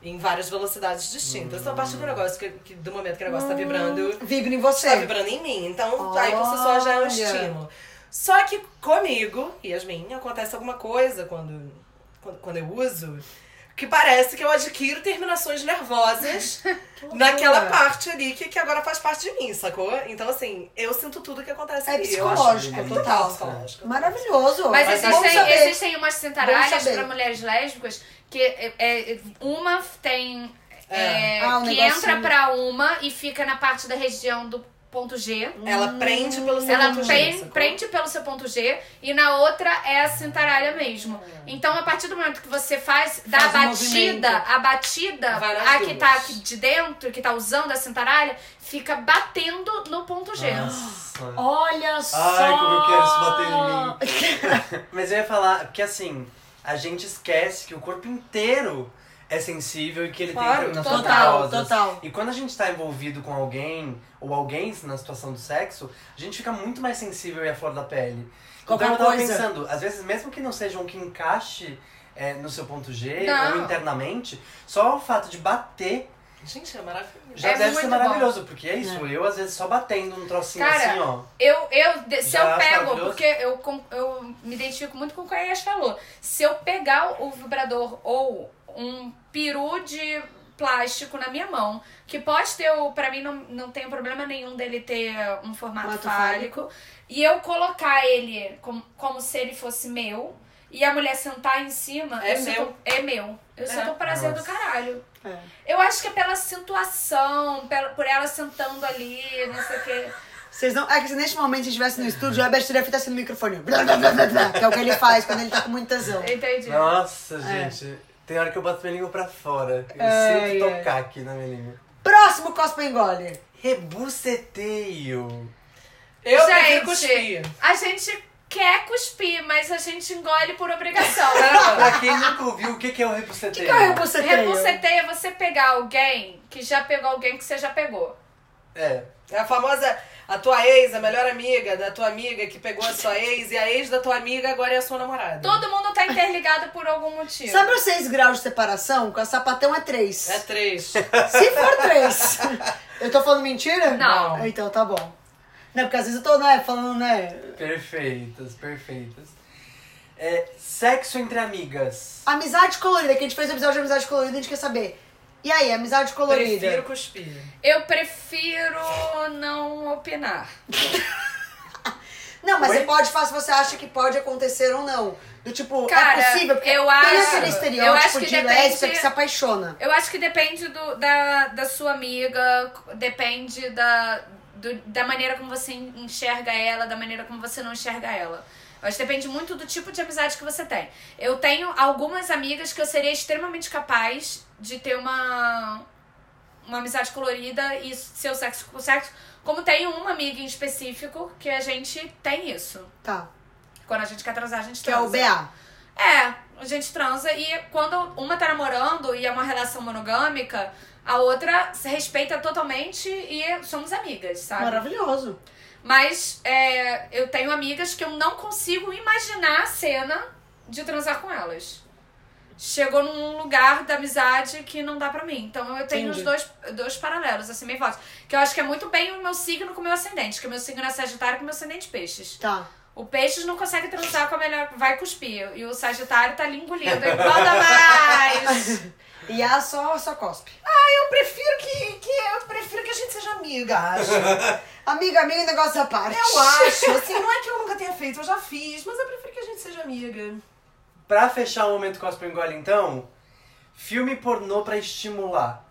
Em várias velocidades distintas. Então, a partir do negócio, que, que- do momento que o negócio tá vibrando, Vibra em tá você. vibrando em mim. Então, aí si só já é um Olha. estímulo. Só que comigo, Yasmin, acontece alguma coisa quando, quando, quando eu uso que parece que eu adquiro terminações nervosas <laughs> naquela parte ali que, que agora faz parte de mim, sacou? Então, assim, eu sinto tudo que acontece É ali. Eu acho- psicológico, é total. total psicológico. Maravilhoso. Mas Mas existem, saber. existem umas cintaralhas pra mulheres lésbicas que é, é, uma tem. É. é, Ah, um que negocinho. entra pra uma e fica na parte da região do ponto G. Ela prende pelo seu Ela ponto G, sacou? prende pelo seu ponto G e na outra é a cintaralha mesmo. Então, a partir do momento que você faz, dá Faz a um batida, movimento. a batida, a que tá aqui de dentro, que tá usando a cintaralha, fica batendo no ponto G. Nossa. <gasps> Olha só! Ai, como eu quero se bater em mim. <laughs> Mas eu ia falar que assim, a gente esquece que o corpo inteiro é sensível e que ele Claro, tem terminações total, total. E quando a gente tá envolvido com alguém, ou alguém na situação do sexo, a gente fica muito mais sensível e à flor da pele. Qualquer então eu tava coisa. pensando, às vezes mesmo que não seja um que encaixe é, no seu ponto G Não. ou internamente, só o fato de bater Gente, é maravilhoso. já É deve ser maravilhoso, porque é isso, eu às vezes só batendo num trocinho Cara, assim, ó. Eu, eu, se eu pego, porque eu, eu me identifico muito com o que a Yas falou. Se eu pegar o vibrador ou um peru de plástico na minha mão, que pode ter, o, pra mim não, não tem problema nenhum dele ter um formato Formato fálico, e eu colocar ele como, como se ele fosse meu, e a mulher sentar em cima, É eu meu. sinto, é meu. Eu sinto um prazer do Nossa. caralho. É. Eu acho que é pela situação, pela, por ela sentando ali, não sei o quê. Vocês não. É que se neste momento a gente estivesse no estúdio, o Herbert teria feito assim no microfone. Blá, blá, blá, blá, blá, que é o que ele faz quando ele tá com muito tesão. Entendi. Nossa, É. Tem hora que eu boto minha língua pra fora. Eu Ai, sinto ai. tocar aqui na minha língua. Próximo Cospa Engole. Rebuceteio. Eu prefiro gente, cuspir. a gente quer cuspir, mas a gente engole por obrigação. <laughs> pra quem nunca ouviu, o que que é o O rebuceteio? que, que é o rebuceteio? Rebuceteio é você pegar alguém que já pegou alguém que você já pegou. É. É a famosa, a tua ex, a melhor amiga da tua amiga que pegou a sua ex, e a ex da tua amiga agora é a sua namorada. Todo mundo tá interligado por algum motivo. Sabe os 6 graus de separação? Com a sapatão é 3. É três. Se for 3. eu tô falando mentira? Não. Então tá bom. Não, porque às vezes eu tô, né, falando, né. Perfeitas, perfeitas. É, sexo entre amigas. Amizade colorida, que a gente fez o episódio de amizade colorida, a gente quer saber. E aí, amizade colorida? Prefiro cuspir. Eu prefiro não opinar. <laughs> Não, mas Oi? você pode falar se você acha que pode acontecer ou não. Do tipo, Cara, é possível, porque eu tem acho- aquele eu estereótipo acho que de depende- lésbica que se apaixona. Eu acho que depende do, da, da sua amiga, depende da, do- da maneira como você enxerga ela, da maneira como você não enxerga ela. Que depende muito do tipo de amizade que você tem. Eu tenho algumas amigas que eu seria extremamente capaz de ter uma, uma amizade colorida e ser o sexo com o sexo. Como tenho uma amiga em específico que a gente tem isso. Tá. Quando a gente quer transar, a gente Que é o transa. BA. É, a gente transa e quando uma tá namorando e é uma relação monogâmica, a outra se respeita totalmente e somos amigas, sabe? Maravilhoso. Mas é, eu tenho amigas que eu não consigo imaginar a cena de transar com elas. Chegou num lugar da amizade que não dá pra mim. Então eu tenho Entendi. os dois, dois paralelos, assim, meio fortes. Que eu acho que é muito bem o meu signo com o meu ascendente. Que o meu signo é Sagitário com o meu ascendente Peixes. Tá. O Peixes não consegue transar com a melhor. Vai cuspir. E o Sagitário tá ali engolindo. Manda mais! <laughs> E a só, só cospe. Eu prefiro que, que eu prefiro que a gente seja amiga, acho. <laughs> Amiga, amiga, negócio à parte. Eu acho, assim, não é que eu nunca tenha feito, eu já fiz, mas eu prefiro que a gente seja amiga. Pra fechar o momento cospe ou engole, então, filme pornô pra estimular.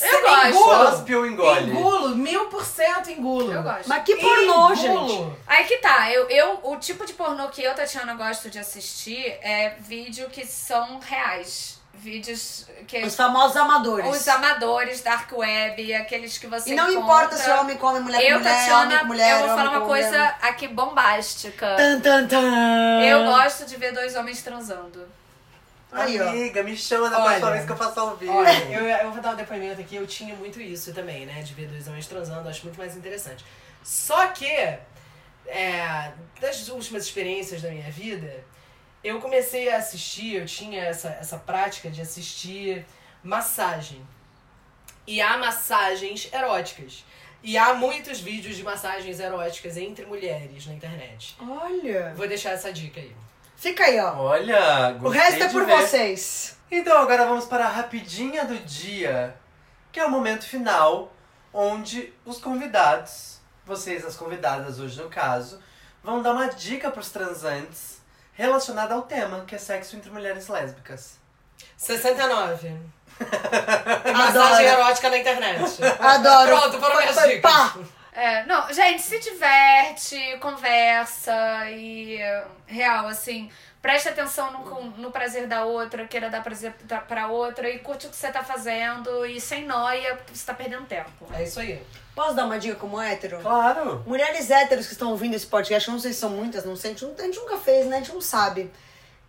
Eu gosto. Engulo. Cospe ou engole? Engulo, mil por cento engulo. Eu gosto. Mas que pornô, Engulo. gente. Aí que tá, eu, eu, o tipo de pornô que eu, Tatiana, gosto de assistir é vídeo que são reais. Vídeos que. Os famosos amadores. Os amadores, dark web, aqueles que você E não encontra. importa se é homem come mulher com Eu, mulher, Tatiana, homem com mulher, eu vou falar uma coisa mulher. aqui bombástica. Tan, tan, tan. Eu gosto de ver dois homens transando. Aí, ó. Amiga, me chama da próxima vez que eu faço ao vivo. Olha, eu, eu vou dar um depoimento aqui, eu tinha muito isso também, né? De ver dois homens transando, acho muito mais interessante. Só que, é, das últimas experiências da minha vida, eu comecei a assistir, eu tinha essa, essa prática de assistir massagem. E há massagens eróticas. E há muitos vídeos de massagens eróticas entre mulheres na internet. Olha. Vou deixar essa dica aí. Fica aí, ó. Olha, O resto é por ver. vocês. Então, agora vamos para a rapidinha do dia, que é o momento final, onde os convidados, vocês as convidadas hoje no caso, vão dar uma dica pros transantes relacionada ao tema, que é sexo entre mulheres lésbicas. 69. <laughs> Adoro. Massagem erótica na internet. Adoro. Pronto, foram minhas dicas. pá. É, não, gente, se diverte, conversa e real, assim, presta atenção no, no prazer da outra, queira dar prazer pra- outra e curte o que você tá fazendo e sem noia, porque você tá perdendo tempo. É isso aí. Posso dar uma dica como hétero? Claro! Mulheres héteros que estão ouvindo esse podcast, eu não sei se são muitas, não sei, a gente, a gente nunca fez, né? A gente não sabe.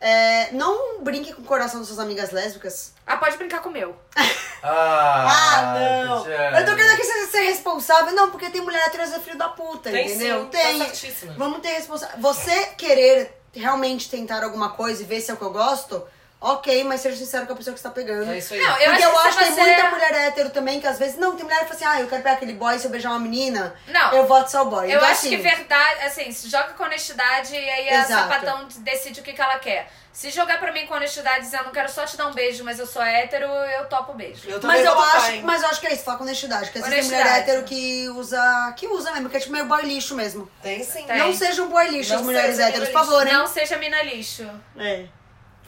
É, não brinque com o coração das suas amigas lésbicas. Ah, pode brincar com o meu. <laughs> Ah, Ah, não! Eu tô querendo aqui você ser responsável. Não, porque tem mulher hétero é filho da puta, Tem entendeu? sim, tem. tá certíssima. Vamos ter responsabilidade. Você querer realmente tentar alguma coisa e ver se é o que eu gosto, ok, mas seja sincero com a pessoa que está pegando. É isso aí. Não, eu Porque acho eu que acho que tem você- muita mulher hétero também que às vezes. Não, tem mulher que fala assim, ah, eu quero pegar aquele boy se eu beijar uma menina. Não. Eu voto só o boy. Eu então, acho assim, que verdade, assim, se joga com honestidade e aí a Exato. sapatão decide o que, que ela quer. Se jogar pra mim com honestidade dizendo, não quero só te dar um beijo, mas eu sou hétero, eu topo o beijo. Eu também Mas eu, acho, hein? mas eu acho que é isso, falar com honestidade. Porque às vezes tem mulher Honestidade. hétero que usa. que usa mesmo, que é tipo meio boy lixo mesmo. Tem sim. Tem. Não seja um boy lixo Não as mulheres héteros, por favor, hein? Não seja mina lixo. É.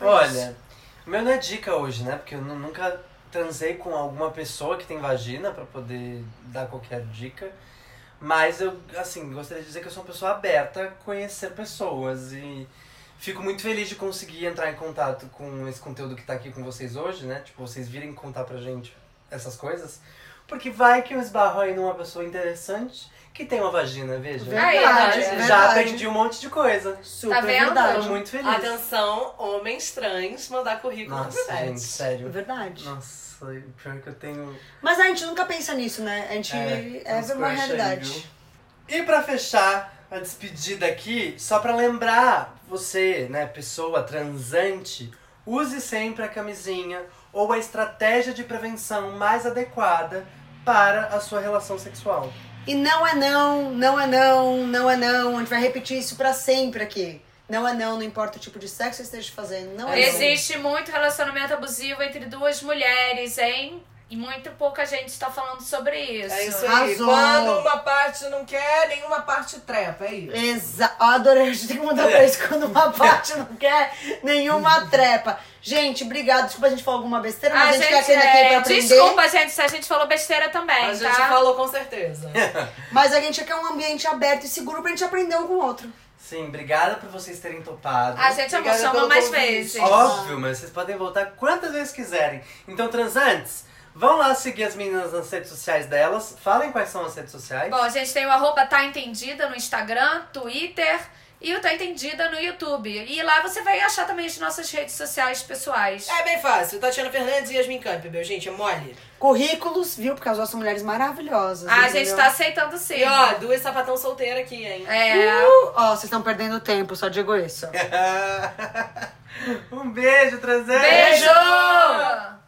Olha, o meu não é dica hoje, né? Porque eu nu- nunca transei com alguma pessoa que tem vagina pra poder dar qualquer dica. Mas eu, assim, gostaria de dizer que eu sou uma pessoa aberta a conhecer pessoas e fico muito feliz de conseguir entrar em contato com esse conteúdo que tá aqui com vocês hoje, né? Tipo, vocês virem contar pra gente essas coisas. Porque vai que eu esbarro aí numa pessoa interessante que tem uma vagina, veja. Aí, Verdade, né? é Já verdade. aprendi um monte de coisa. Super Tá vendo? Tô verdade. muito feliz. Atenção, homens trans, mandar currículo Nossa, Pet. gente, sério. É verdade. Nossa, pior que eu tenho. Mas a gente nunca pensa nisso, né? A gente é, É, uma aí, realidade. viu? E pra fechar a despedida aqui, só pra lembrar você, né, pessoa transante, use sempre a camisinha ou a estratégia de prevenção mais adequada para a sua relação sexual. E não é não, não é não, não é não. A gente vai repetir isso pra sempre aqui. Não é não, não importa o tipo de sexo que você esteja fazendo. Não é não. Existe muito relacionamento abusivo entre duas mulheres, hein? E muito pouca gente está falando sobre isso. É isso aí. Arrasou. Quando uma parte não quer, nenhuma parte trepa. É isso. Exa adorei, a gente tem que mandar pra isso quando uma parte não quer nenhuma trepa. Gente, obrigado. Desculpa a gente falar alguma besteira, mas a gente, quer aquele aqui é, pra aprender. Desculpa, gente, se a gente falou besteira também, A gente tá? falou com certeza. <laughs> Mas a gente quer um ambiente aberto e seguro pra gente aprender um com o outro. Sim, obrigada por vocês terem topado. A gente chama pelo mais convite. vezes. Óbvio, mas vocês podem voltar quantas vezes quiserem. Então, transantes, vão lá seguir as meninas nas redes sociais delas. Falem quais são as redes sociais. Bom, a gente tem o arroba Tá Entendida no Instagram, Twitter e o Tá Entendida no YouTube. E lá você vai achar também as nossas redes sociais pessoais. É bem fácil. Tatiana Fernandes e Yasmin Campbell, gente, é mole. Currículos, viu? Porque as nossas mulheres maravilhosas. a entendeu? gente tá aceitando sim. E ó, duas sapatão solteira aqui, hein? É. Uh, Ó, vocês estão perdendo tempo, só digo isso. <laughs> um beijo, transantes! Beijo!